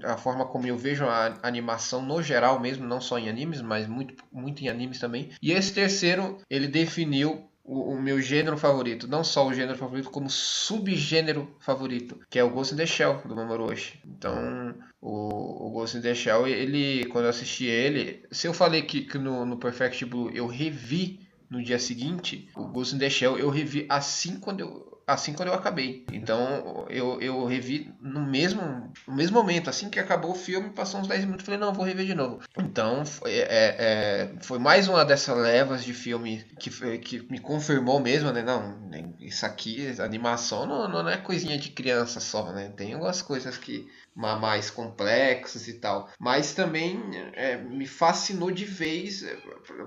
da forma como eu vejo a animação no geral mesmo, não só em animes, mas muito muito em animes também. E esse terceiro, ele definiu o, o, meu gênero favorito, não só o gênero favorito, como subgênero favorito, que é o Ghost in the Shell do Mamoru Oshii. Então, o, o Ghost in the Shell, ele, quando eu assisti ele, se eu falei que, que no, no Perfect Blue eu revi no dia seguinte, o Ghost in the Shell eu revi assim quando eu assim quando eu acabei. Então eu, eu revi no mesmo, no mesmo momento, assim que acabou o filme, passou uns 10 minutos, falei, não, vou rever de novo. Então foi, é, é, foi mais uma dessas levas de filme que, que me confirmou mesmo, né? Não, isso aqui, animação não, não é coisinha de criança só, né? Tem algumas coisas que mais complexas e tal. Mas também é, me fascinou de vez é,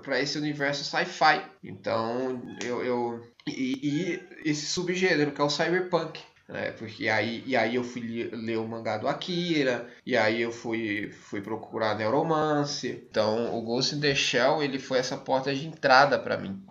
para esse universo sci-fi. Então eu, eu e, e, esse subgênero que é o cyberpunk. Né? Porque aí, e aí eu fui ler o mangá do Akira, e aí eu fui, fui procurar Neuromance. Então o Ghost in the Shell ele foi essa porta de entrada para mim.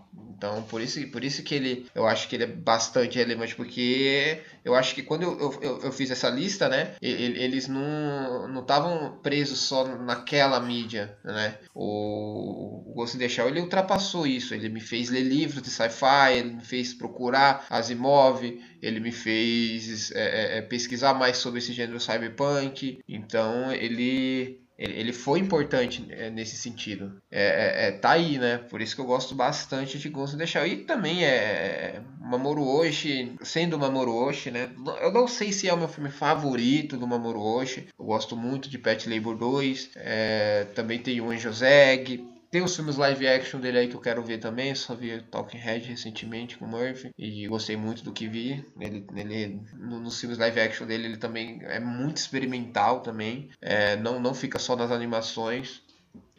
Então, por isso, por isso que ele, eu acho que ele é bastante relevante, porque eu acho que quando eu, eu, eu fiz essa lista, né, eles não estavam presos só naquela mídia, né? O, o Ghost in the Shell, ele ultrapassou isso, ele me fez ler livros de sci-fi, ele me fez procurar Asimov, ele me fez é, é, é pesquisar mais sobre esse gênero cyberpunk, então ele ele, foi importante é, nesse sentido. É, é, é, tá aí, né? Por isso que eu gosto bastante de Ghost in the Shell. E também é Mamoru Oshii, sendo Mamoru Oshii, né? Eu não sei se é o meu filme favorito do Mamoru Oshii. Eu gosto muito de Pet Labor 2. É, também tem o Anjo Zeg. Tem os filmes live action dele aí que eu quero ver também. Só vi Talking Head recentemente com o Murphy. E gostei muito do que vi. Ele, ele, nos filmes live action dele, ele também é muito experimental também. É, não, não fica só nas animações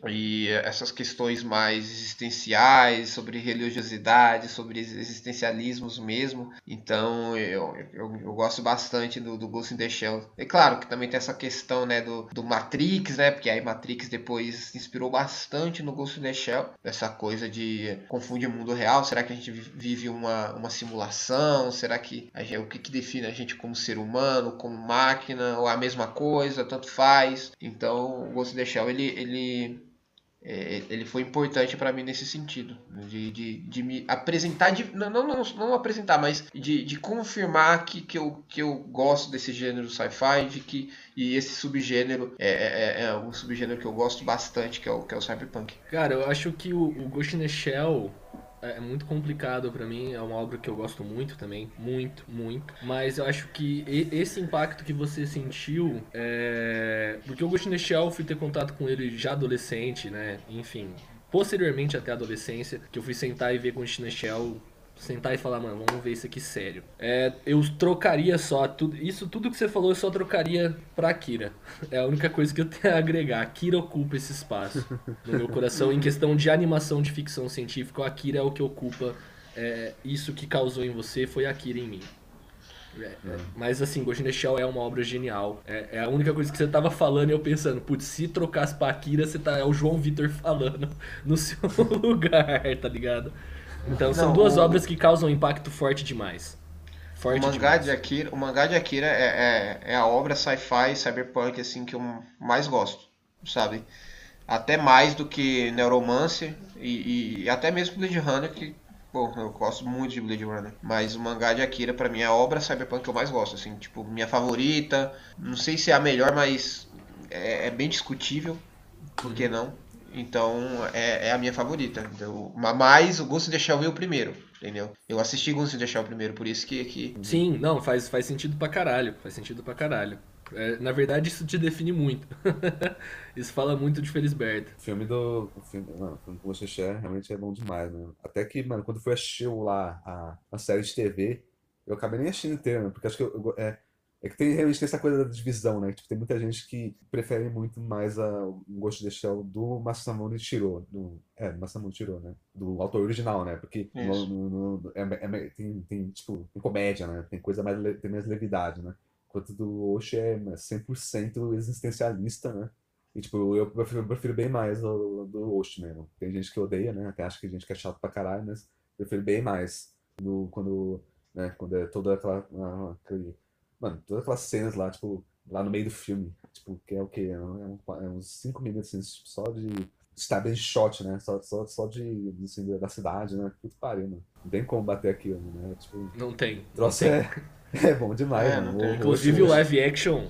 e essas questões mais existenciais, sobre religiosidade, sobre existencialismos mesmo. Então eu, eu, eu gosto bastante do, do Ghost in the Shell. É claro que também tem essa questão né, do, do Matrix, né? Porque aí Matrix depois se inspirou bastante no Ghost in the Shell. Essa coisa de confundir o mundo real. Será que a gente vive uma, uma simulação? Será que gente, o que, que define a gente como ser humano, como máquina, ou a mesma coisa, tanto faz. Então o Ghost in the Shell ele, ele é, ele foi importante para mim nesse sentido, de, de, de me apresentar, de, não, não, não, não apresentar, mas de, de confirmar que, que, eu, que eu gosto desse gênero sci-fi, de que e esse subgênero é, é, é, um subgênero que eu gosto bastante, que é o, que é o cyberpunk. Cara, eu acho que o, o Ghost in the Shell é, é muito complicado para mim, é uma obra que eu gosto muito também, muito, muito. Mas eu acho que esse impacto que você sentiu, é... porque o Ghost in the Shell, fui ter contato com ele já adolescente, né? Enfim, posteriormente até a adolescência, que eu fui sentar e ver in the Shell sentar e falar, mano, vamos ver isso aqui sério. É, eu trocaria só, tudo, isso tudo que você falou eu só trocaria pra Akira. É a única coisa que eu tenho a agregar. Akira ocupa esse espaço no meu coração. Em questão de animação de ficção científica, o Akira é o que ocupa é, isso que causou em você, foi Akira em mim. É, é. Mas assim, Ghost in the Shell é uma obra genial. É, é, a única coisa que você tava falando e eu pensando, putz, se trocasse pra Akira, você tá, é o João Vitor falando no seu lugar, tá ligado? Então são duas o... obras que causam impacto forte demais. Forte o mangá demais. de Akira, o mangá de Akira é, é, é a obra sci-fi cyberpunk assim que eu mais gosto, sabe? Até mais do que Neuromancer e, e até mesmo Blade Runner que Bom, eu gosto muito de Blade Runner, mas o mangá de Akira para mim é a obra cyberpunk que eu mais gosto, assim, tipo, minha favorita. Não sei se é a melhor, mas é, é bem discutível, por que não? Então é, é a minha favorita. Então, mas o Ghost in the Shell veio primeiro, entendeu? Eu assisti Ghost in the Shell primeiro, por isso que. que... Sim, não, faz, faz sentido pra caralho. Faz sentido pra caralho. É, na verdade, isso te define muito. isso fala muito de Felisberto. O filme do. O filme, não, o filme com você share realmente é bom demais, né? Até que, mano, quando eu fui assistir lá a, a série de TV, eu acabei nem assistindo inteiro, né? porque acho que eu, eu é, é que tem realmente essa coisa da divisão, né? Tipo, tem muita gente que prefere muito mais a, o Ghost de Shell do Masamune Shiro. Do, é, Masamune Shiro, né? Do autor original, né? Porque no, no, no, é, é, tem, tem, tipo, tem comédia, né? Tem coisa mais, tem mais levidade, né? Enquanto do Oshi é 100% existencialista, né? E, tipo, eu prefiro, prefiro bem mais o do Oshi mesmo. Tem gente que odeia, né? Até acha que a gente que é chato pra caralho, mas eu prefiro bem mais do, quando, né? Quando é toda aquela... aquele, Mano, todas aquelas cenas lá, tipo, lá no meio do filme, tipo, que é o quê? É, um, é uns 5 minutos, assim, só de establish shot, né? Só, só, só de, assim, da cidade, né? Puta pariu, mano. Não tem como bater aquilo, né? Tipo, não tem. Troço não é, é bom demais, é, mano. Inclusive o live action.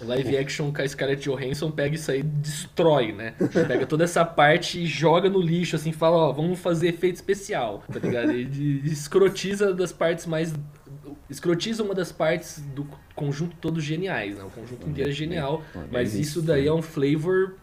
O live action com a Scarlett Johansson pega isso aí e destrói, né? Pega toda essa parte e joga no lixo, assim, fala, ó, vamos fazer efeito especial, tá ligado? E escrotiza das partes mais escrotiza uma das partes do conjunto todo geniais, né? O conjunto inteiro é genial, mas isso daí é um flavor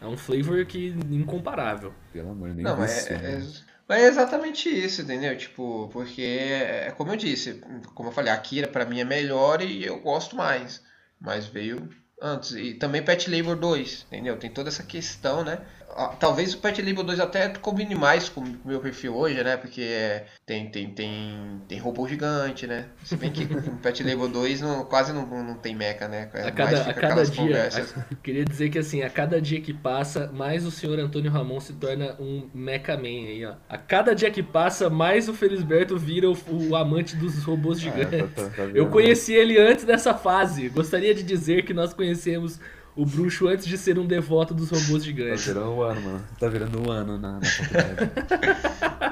é um flavor que incomparável. Pelo amor de Não, mas é, é, mas é exatamente isso, entendeu? Tipo, porque é como eu disse, como eu falei, a Akira para mim é melhor e eu gosto mais, mas veio antes. E também Pet Labor 2, entendeu? Tem toda essa questão, né? Ah, Talvez o Pet Labor 2 até combine mais com o meu perfil hoje, né? Porque é, tem, tem, tem, tem robô gigante, né? Se bem que o Pet Labor 2 não, quase não, não tem mecha, né? É A mais cada, a cada dia, conversas. queria dizer que assim, a cada dia que passa, mais o senhor Antônio Ramon se torna um Mecha Man aí, ó. A cada dia que passa, mais o Felisberto vira o, o amante dos robôs É, gigantes. tá- tá- tá Eu vendo? conheci ele antes dessa fase. Gostaria de dizer que nós conhecemos o bruxo antes de ser um devoto dos robôs Tá gigantes. virando um ano, mano. Tá virando um ano na, na faculdade.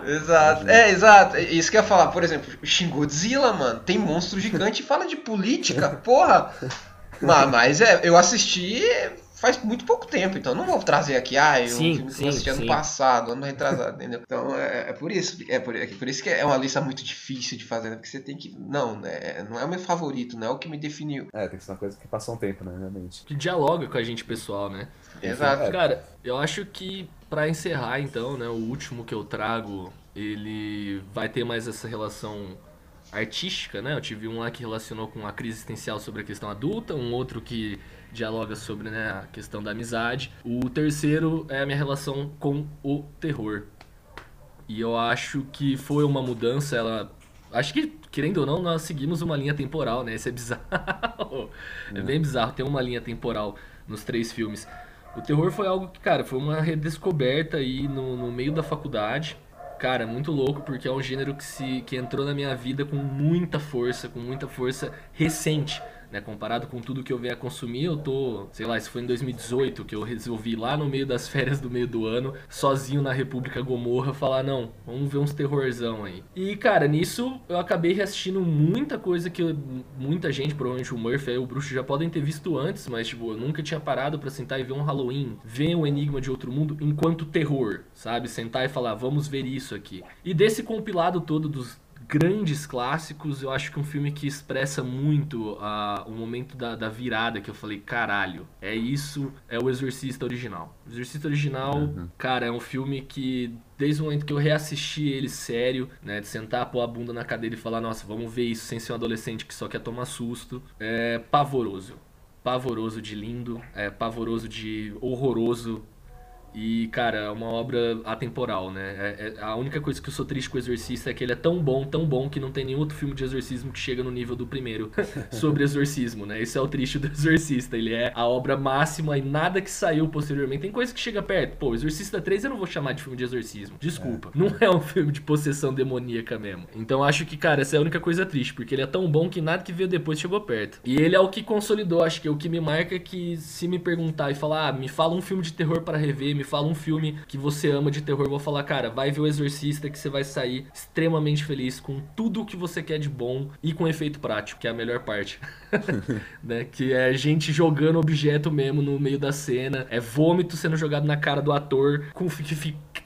Exato, é, exato. É Isso que eu ia falar, por exemplo, Shin Godzilla, mano, tem monstro gigante e fala de política, porra. Mas, mas é, eu assisti faz muito pouco tempo, então não vou trazer aqui, ah, eu Sim, um filme que sim, eu assisti ano passado, ano retrasado, entendeu? Então é, é por isso, é por, é por isso que é uma lista muito difícil de fazer, né? porque você tem que. Não, né, não é o meu favorito, não é o que me definiu. É, tem que ser uma coisa que passou um tempo, né, realmente. Que dialoga com a gente pessoal, né? Exato. É. Cara, eu acho que pra encerrar então, né, o último que eu trago, ele vai ter mais essa relação artística, né? Eu tive um lá que relacionou com a crise existencial sobre a questão adulta, um outro que dialoga sobre né, a questão da amizade. O terceiro é a minha relação com o terror. E eu acho que foi uma mudança, ela. Acho que, querendo ou não, nós seguimos uma linha temporal, né? Isso é bizarro. É bem bizarro ter uma linha temporal nos três filmes. O terror foi algo que, cara, foi uma redescoberta aí no, no meio da faculdade. Cara, muito louco, porque é um gênero que, se, que entrou na minha vida com muita força, com muita força recente. Né, comparado com tudo que eu venho a consumir, eu tô, sei lá, isso foi em 2018 que eu resolvi lá no meio das férias do meio do ano, sozinho na República Gomorra, falar, não, vamos ver uns terrorzão aí. E, cara, nisso eu acabei reassistindo muita coisa que muita gente, provavelmente o Murphy e o Bruxo já podem ter visto antes, mas, tipo, eu nunca tinha parado pra sentar e ver um Halloween, ver o Enigma de Outro Mundo enquanto terror, sabe? Sentar e falar, vamos ver isso aqui. E desse compilado todo dos grandes clássicos, eu acho que um filme que expressa muito ah, o momento da, da virada que eu falei, caralho, é isso, é o Exorcista original. O Exorcista original, cara, é um filme que desde o momento que eu reassisti ele sério, né, de sentar, pôr a bunda na cadeira e falar, nossa, vamos ver isso sem ser um adolescente que só quer tomar susto, é pavoroso. Pavoroso de lindo, é pavoroso de horroroso, e, cara, é uma obra atemporal, né? É- é- a única coisa que eu sou triste com o Exorcista é que ele é tão bom, tão bom, que não tem nenhum outro filme de exorcismo que chega no nível do primeiro sobre exorcismo, né? Esse é o triste do Exorcista. Ele é a obra máxima e nada que saiu posteriormente. Tem coisa que chega perto. Pô, Exorcista 3 eu não vou chamar de filme de exorcismo. Desculpa. Não é um filme de possessão demoníaca mesmo. Então acho que, cara, essa é a única coisa triste, porque ele é tão bom que nada que veio depois chegou perto. E ele é o que consolidou, acho que é o que me marca que se me perguntar e falar, ah, me fala um filme de terror para rever, fala um filme que você ama de terror, vou falar, cara, vai ver o Exorcista que você vai sair extremamente feliz com tudo o que você quer de bom e com efeito prático, que é a melhor parte. né? Que é gente jogando objeto mesmo no meio da cena, é vômito sendo jogado na cara do ator, com que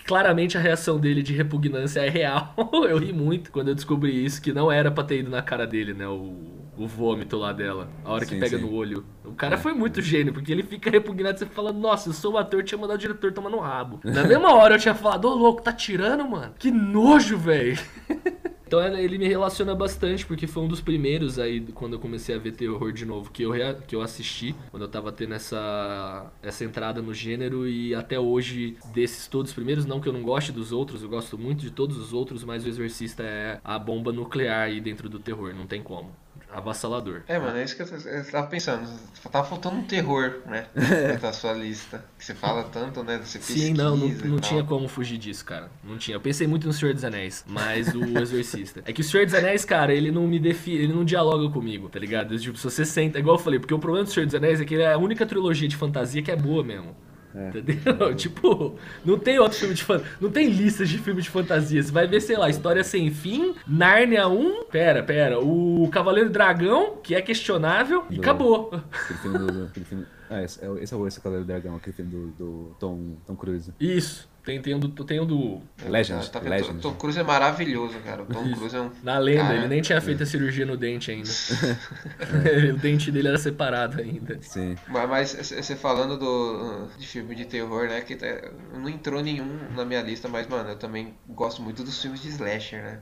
claramente a reação dele de repugnância é real. eu ri muito quando eu descobri isso, que não era pra ter ido na cara dele, né? O, o vômito lá dela, a hora que Sim, pega sim. no olho. O cara foi muito gênio, porque ele fica repugnado, você fala, nossa, eu sou o ator, tinha mandado o diretor tomar no rabo. Na mesma hora eu tinha falado, ô louco, tá tirando, mano? Que nojo, velho. Então é, ele me relaciona bastante, porque foi um dos primeiros aí, quando eu comecei a ver terror de novo, que eu, que eu assisti, quando eu tava tendo essa, essa entrada no gênero, e até hoje, desses todos primeiros, não que eu não goste dos outros, eu gosto muito de todos os outros, mas o Exorcista é a bomba nuclear aí dentro do terror, não tem como. Avassalador. É, mano, é isso que eu, eu tava pensando. Tava faltando um terror, né? Na sua lista. Que você fala tanto, né? Você Sim, não, não, não tinha como fugir disso, cara. Não tinha. Eu pensei muito no Senhor dos Anéis, mas o Exorcista. É que o Senhor dos Anéis, cara, ele não me define, ele não dialoga comigo, tá ligado? Tipo, se você senta, igual eu falei, porque o problema do Senhor dos Anéis é que ele é a única trilogia de fantasia que é boa mesmo. É. Entendeu? Tipo, não tem outro filme de fantasia. Não tem listas de filme de fantasia. Você vai ver, sei lá, História Sem Fim, Nárnia 1. Pera, pera. O Cavaleiro Dragão, que é questionável, e Do- acabou. Aquele filme do. Aquele filme... Ah, esse é, o- esse é o Esse Cavaleiro Dragão, aquele filme do, do Tom, Tom Cruise. Isso. Tem, tem, um do, tem um do. Legend. Tá? Legend. O Tom Cruise é maravilhoso, cara. O Tom. Cruise é um. Na lenda, Cara, ele nem tinha feito a cirurgia no dente ainda. o dente dele era separado ainda. Sim. Mas, mas você falando do, de filme de terror, né? Que tá- não entrou nenhum na minha lista, mas, mano, eu também gosto muito dos filmes de slasher, né?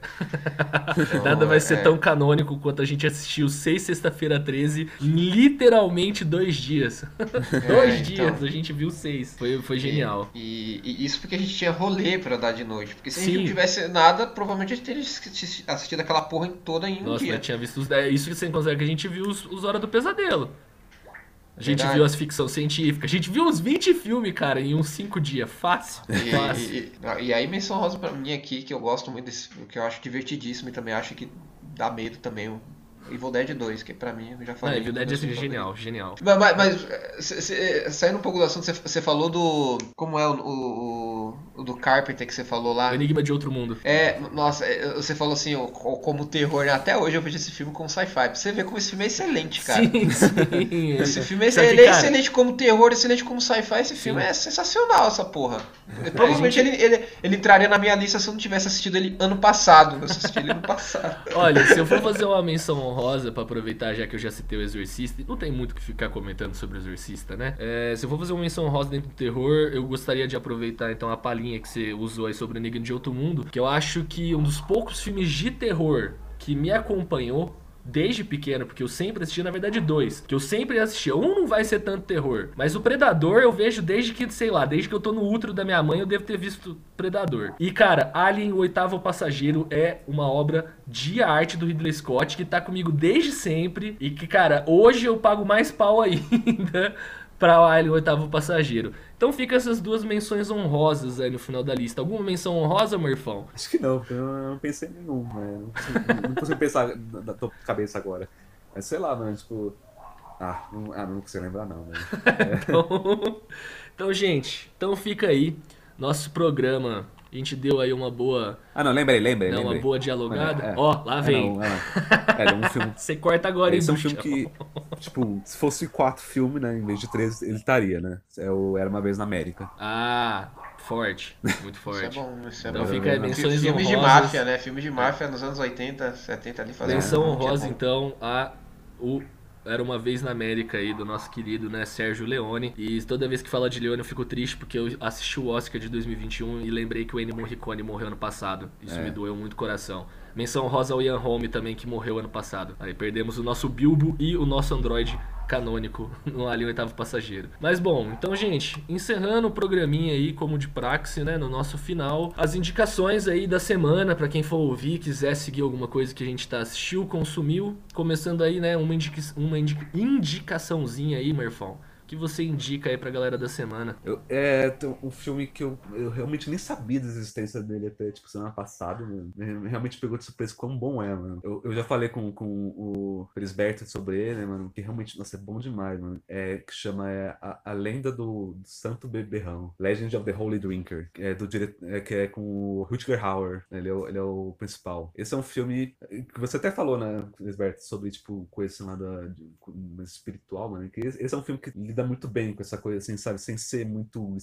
Então, Nada vai ser é- tão canônico quanto a gente assistiu seis sexta-feira 13, literalmente dois dias. dois então. dias, a gente viu seis. Foi, foi genial. E, e isso porque a gente tinha rolê pra dar de noite. Porque se a Sim. gente não tivesse nada, provavelmente a gente teria assisti- assistido aquela porra toda em um Nossa, dia. eu tinha visto os. É isso que você consegue que a gente viu os, os Hora do Pesadelo. A gente Verdade. viu as ficção científica. A gente viu uns 20 filmes, cara, em uns 5 dias. Fácil. E, Fácil. e- e- e aí, menção rosa pra mim aqui, que eu gosto muito desse que eu acho divertidíssimo e também acho que dá medo também. Evil Dead 2, que pra mim, eu já falei. Evil Dead é sou genial, genial. Mas, mas- mas, cê- cê- saindo um pouco do assunto, você falou do. Como é o, o- o do Carpenter que você falou lá? O Enigma de Outro Mundo. É, nossa, é, você falou assim, o- como terror, né? Até hoje eu vejo esse filme com sci-fi. Pra você ver como esse filme é excelente, cara. Sim, sim. Esse filme é, que, ele é cara, excelente como terror, excelente como sci-fi. Esse filme Sim. é sensacional, essa porra. Provavelmente ele, ele, ele entraria na minha lista se eu não tivesse assistido ele ano passado. Eu assisti ele ano passado. Olha, se eu for fazer uma menção honrosa pra aproveitar, já que eu já citei o Exorcista, não tem muito o que ficar comentando sobre o Exorcista, né? É, se eu for fazer uma menção honrosa dentro do terror, eu gostaria de aproveitar então a palhinha que você usou aí sobre o Enigma de Outro Mundo, que eu acho que um dos poucos filmes de terror que me acompanhou desde pequeno, porque eu sempre assisti, na verdade, dois. Que eu sempre assisti. Um não vai ser tanto terror. Mas o Predador eu vejo desde que, sei lá, desde que eu tô no útero da minha mãe, eu devo ter visto Predador. E, cara, Alien, o oitavo passageiro, é uma obra de arte do Ridley Scott, que tá comigo desde sempre. E que, cara, hoje eu pago mais pau ainda pra Alien, o oitavo passageiro. Então fica essas duas menções honrosas aí no final da lista. Alguma menção honrosa, Morfão? Acho que não, porque eu não pensei em nenhum, né? Não consigo, não consigo pensar da tua cabeça agora. Mas sei lá, mano, tipo. Ah, não, ah, não consigo lembrar não, né? Então, então, gente, então fica aí nosso programa. A gente deu aí uma boa, Ah, não, lembrei, lembrei, né, uma lembrei. boa dialogada. É, é. Ó, lá É, vem. não, é, não. É, um filme. Você corta agora, Esse é um indústria. filme que, tipo, se fosse quatro filmes, né, em vez de três, ele estaria, né? É o Era Uma Vez na América. Ah, forte. Muito Isso é forte. bom, isso é Então bom. fica menções Filmes de máfia, né? Filmes de máfia nos anos 80, 70 ali fazendo. Menção é honrosa, então, a o Era Uma Vez na América aí, do nosso querido, né, Sérgio Leone. E toda vez que fala de Leone eu fico triste porque eu assisti o Oscar de 2021 e lembrei que o Ennio Morricone morreu ano passado. Isso É. me doeu muito o coração. Menção rosa ao Ian Holm também, que morreu ano passado. Aí perdemos o nosso Bilbo e o nosso Android canônico no Alien Oitavo Passageiro. Mas bom, então, gente, encerrando o programinha aí, como de praxe, né, no nosso final, as indicações aí da semana, pra quem for ouvir, quiser seguir alguma coisa que a gente tá assistiu, consumiu, começando aí, né, uma, indica uma indica indicaçãozinha aí, Merfão, que você indica aí pra galera da semana. Eu, é um filme que eu, eu realmente nem sabia da existência dele até, tipo, semana passada, mano. Me- Realmente pegou de surpresa quão bom é, mano. Eu, eu já falei com, com o Felisberto sobre ele, né, mano, que realmente, nossa, é bom demais, mano. É, que chama é, a, a Lenda do, do Santo Beberrão. Legend of the Holy Drinker. É, do é, que é com o Rutger Hauer. né, Ele é, o, ele é o principal. Esse é um filme que você até falou, né, Felisberto, sobre, tipo, coisa lá da, de, espiritual, mano. Que esse, esse é um filme que lida muito bem com essa coisa, assim, sabe? Sem ser muito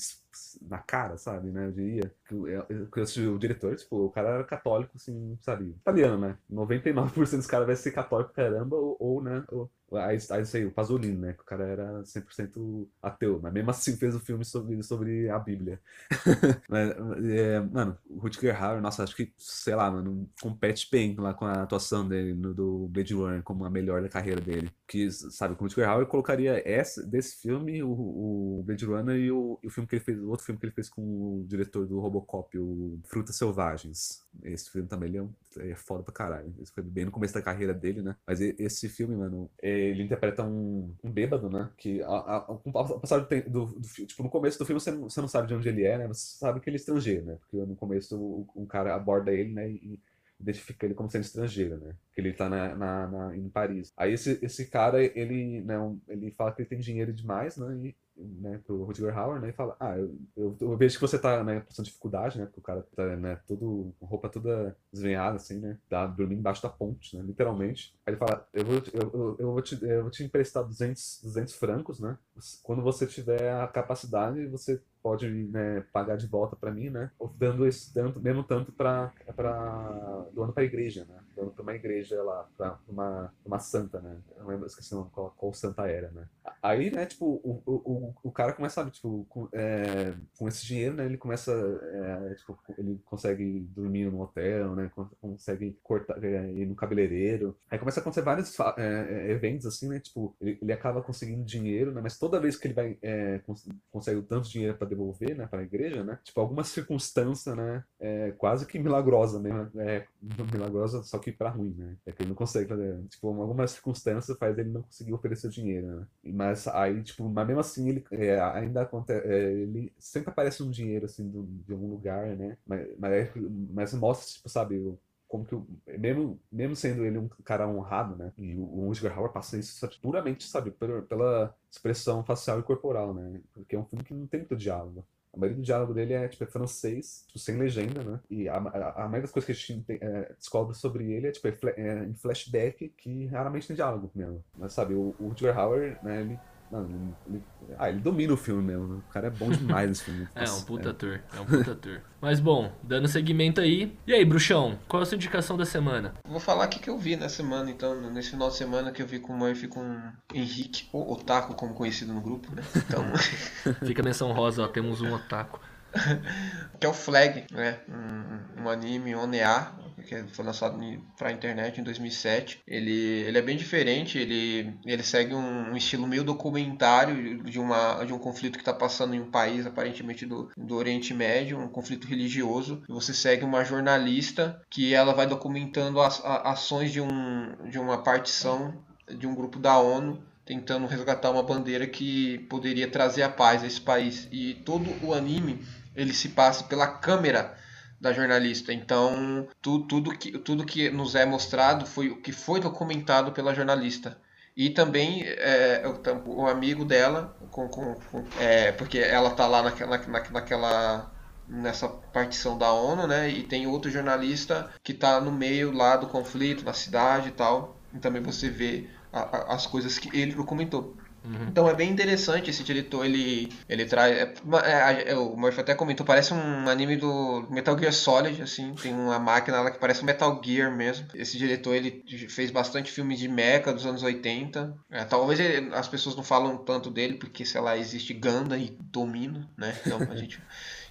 na cara, sabe, né? Eu diria. Que conheço o diretor, tipo, o cara era católico, assim, sabe? Italiano, né? 99% dos caras vai ser católico, caramba, ou, ou né? Ou, aí, aí sei, o Pasolini, né? Que o cara era 100% ateu, mas mesmo assim fez o filme sobre, sobre a Bíblia. Mas, é, mano, o Rutger Hauer, nossa, acho que, sei lá, mano, compete bem lá com a atuação dele no do Blade Runner como a melhor da carreira dele. Que, sabe, com o Rutger Hauer colocaria essa, desse filme, o, o Blade Runner e o, e o filme que ele fez, o outro filme que ele fez com o diretor do Robocop, o Frutas Selvagens. Esse filme também ele é, um, é foda pra caralho. Esse foi bem no começo da carreira dele, né? Mas esse filme, mano, ele interpreta um, um bêbado, né? Que a, a, com o passar do, tipo, no começo do filme você não, você não sabe de onde ele é, né? Você sabe que ele é estrangeiro, né? Porque no começo o, um cara aborda ele, né? E identifica ele como sendo estrangeiro, né? Que ele tá na, na, na- em Paris. Aí esse, esse cara, ele, né, ele fala que ele tem dinheiro demais, né? E né, pro Rutger Hauer, né, e fala, ah, eu, eu, eu, vejo que você tá, né, passando dificuldade, né, porque o cara tá, né, todo, com roupa toda desvenhada, assim, né, tá dormindo embaixo da ponte, né, literalmente. Aí ele fala, eu vou, eu, eu, vou, te, eu vou te emprestar 200, 200 francos, né, quando você tiver a capacidade, você pode né, pagar de volta para mim, né? Dando esse tanto, mesmo tanto para para doando para a igreja, né? Doando para uma igreja lá, para uma uma santa, né? Eu não lembro, esqueci qual, qual santa era, né? Aí, né? Tipo, o, o, o cara começa, tipo, com, é, com esse dinheiro, né? Ele começa, é, tipo, ele consegue dormir no hotel, né? Consegue cortar, é, ir no cabeleireiro. Aí começa a acontecer vários é, é, eventos assim, né? Tipo, ele, ele acaba conseguindo dinheiro, né? Mas toda vez que ele vai é, cons consegue tanto dinheiro para devolver, né, para a igreja, né? Tipo, alguma circunstância, né, é, quase que milagrosa mesmo, é milagrosa só que para ruim, né? É que ele não consegue fazer, tipo, alguma circunstância faz ele não conseguir oferecer dinheiro, né? Mas aí, tipo, mas mesmo assim ele é, ainda acontece, é, ele sempre aparece um dinheiro assim do, de algum lugar, né? Mas, mas, mas mostra, tipo, sabe, como que, mesmo, mesmo sendo ele um cara honrado, né? E o, o Hauer passa isso sabe, puramente, sabe, pela, pela, expressão facial e corporal, né? Porque é um filme que não tem muito diálogo. A maioria do diálogo dele é, tipo, é francês, tipo, sem legenda, né? E a, a, a maioria das coisas que a gente é, descobre sobre ele é, tipo, é, é, em flashback, que raramente tem diálogo mesmo. Mas, sabe, o, o Hauer, né, ele Mano, ele, ah, ele domina o filme mesmo. O cara é bom demais nesse filme. é, um puta é. ator. É um puta ator. Mas bom, dando seguimento aí. E aí, Bruxão, qual é a sua indicação da semana? Vou falar o que eu vi na semana, então, nesse final de semana que eu vi com o Murphy com Henrique, ou Otaku, como conhecido no grupo, né? Então. Fica menção rosa, ó, temos um Otaku. que é o Flag, né? Um, um anime ONEA, que foi lançado para internet em 2007. Ele, ele é bem diferente, ele, ele segue um, um estilo meio documentário de, uma, de um conflito que está passando em um país, aparentemente do, do Oriente Médio, um conflito religioso. Você segue uma jornalista que ela vai documentando as, as ações de, um, de uma partição de um grupo da ONU tentando resgatar uma bandeira que poderia trazer a paz a esse país. E todo o anime ele se passa pela câmera da jornalista. Então, tu, tudo, que, tudo que nos é mostrado foi o que foi documentado pela jornalista. E também é, o, o, amigo dela, com, com, com é, porque ela tá lá naquela, naquela nessa partição da ONU, né? E tem outro jornalista que tá no meio lá do conflito, na cidade e tal. E também você vê a, a, as coisas que ele documentou. Uhum. Então é bem interessante esse diretor, ele, ele traz. É, é, é, o Murphy até comentou, parece um anime do Metal Gear Solid, assim, tem uma máquina lá que parece um Metal Gear mesmo. Esse diretor ele fez bastante filmes de mecha dos anos 80. É, talvez ele, as pessoas não falam tanto dele, porque, sei lá, existe Ganda e Domino, né? Então a gente,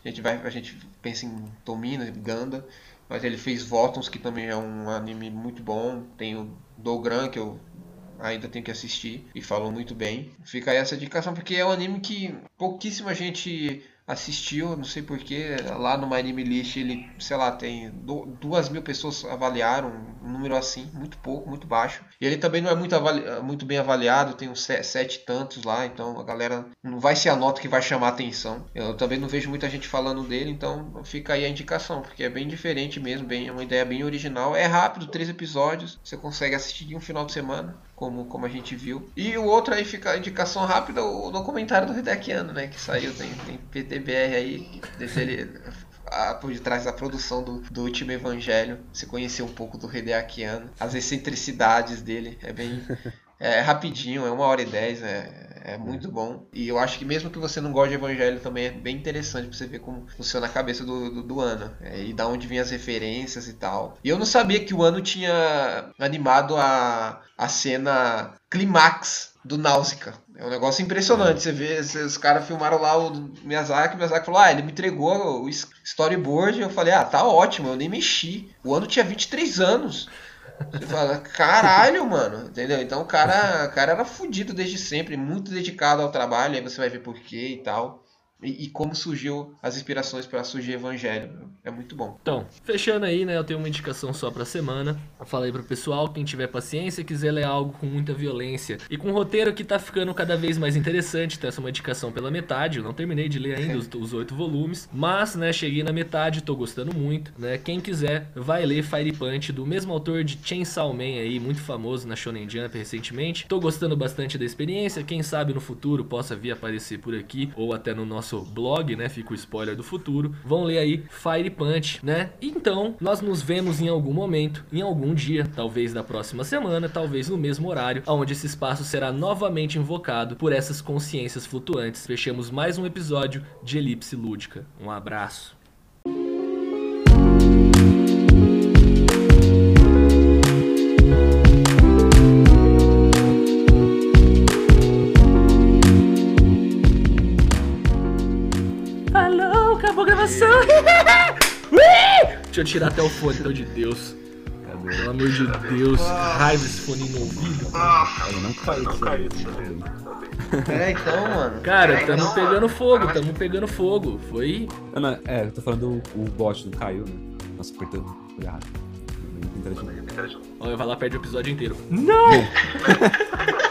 a gente vai, a gente pensa em Domino, Ganda. Mas ele fez Votons, que também é um anime muito bom. Tem o Dogran, que eu ainda tenho que assistir e falou muito bem. Fica aí essa indicação porque é um anime que pouquíssima gente assistiu, não sei porquê, lá no My Anime List ele, sei lá, tem duas mil pessoas avaliaram, um número assim, muito pouco, muito baixo. E ele também não é muito, muito bem avaliado, tem uns sete, sete tantos lá, então a galera não vai ser a nota que vai chamar atenção. Eu também não vejo muita gente falando dele, então fica aí a indicação, porque é bem diferente mesmo, bem, é uma ideia bem original. É rápido, três episódios, você consegue assistir em um final de semana como, como a gente viu. E o outro aí fica a indicação rápida, o documentário do Hidekiano, né? Que saiu, tem, tem PTBR aí, a, por detrás da produção do, do último Evangelho. Se conhecer um pouco do Hidekiano, as excentricidades dele, é bem. É rapidinho, é uma hora e dez, é, é muito bom. E eu acho que mesmo que você não goste de Evangelho, também é bem interessante pra você ver como funciona a cabeça do, do, do Ano. É, e da onde vem as referências e tal. E eu não sabia que o Ano tinha animado a, a cena clímax do Náusica. É um negócio impressionante. Você vê, os caras filmaram lá o Miyazaki, o Miyazaki falou: Ah, ele me entregou o storyboard. Eu falei: Ah, tá ótimo, eu nem mexi. O ano tinha 23 anos. Você fala, caralho, mano, entendeu? Então o cara, o cara era fudido desde sempre, muito dedicado ao trabalho, aí você vai ver porquê e tal. E, e como surgiu as inspirações para surgir Evangelho. É muito bom. Então, fechando aí, né? Eu tenho uma indicação só pra semana. Eu falei pro pessoal, quem tiver paciência, quiser ler algo com muita violência e com um roteiro que tá ficando cada vez mais interessante. Então, essa é uma indicação pela metade. Eu não terminei de ler ainda os, os oito volumes. Mas, né, cheguei na metade, tô gostando muito. Né? Quem quiser, vai ler Fire Punch, do mesmo autor de Chainsaw Man aí, muito famoso na Shonen Jump recentemente. Tô gostando bastante da experiência. Quem sabe no futuro possa vir aparecer por aqui ou até no nosso blog, né? Fica o spoiler do futuro. Vão ler aí Fire Punch, né? Então, nós nos vemos em algum momento, em algum dia, talvez da próxima semana, talvez no mesmo horário, onde esse espaço será novamente invocado por essas consciências flutuantes. Fechamos mais um episódio de Elipse Lúdica. Um abraço. Gravação. Deixa eu tirar até o fone, pelo de Deus. Pelo amor de Deus, raiva esse fone no ouvido. Eu não caí disso aí. É, então, mano. Cara, tamo pegando fogo, tamo pegando fogo. Foi. Não, não, é, eu tô falando o, o bot não caiu, né? Nossa, apertando. Foi errado. Olha, vai lá, perde o episódio inteiro. Não!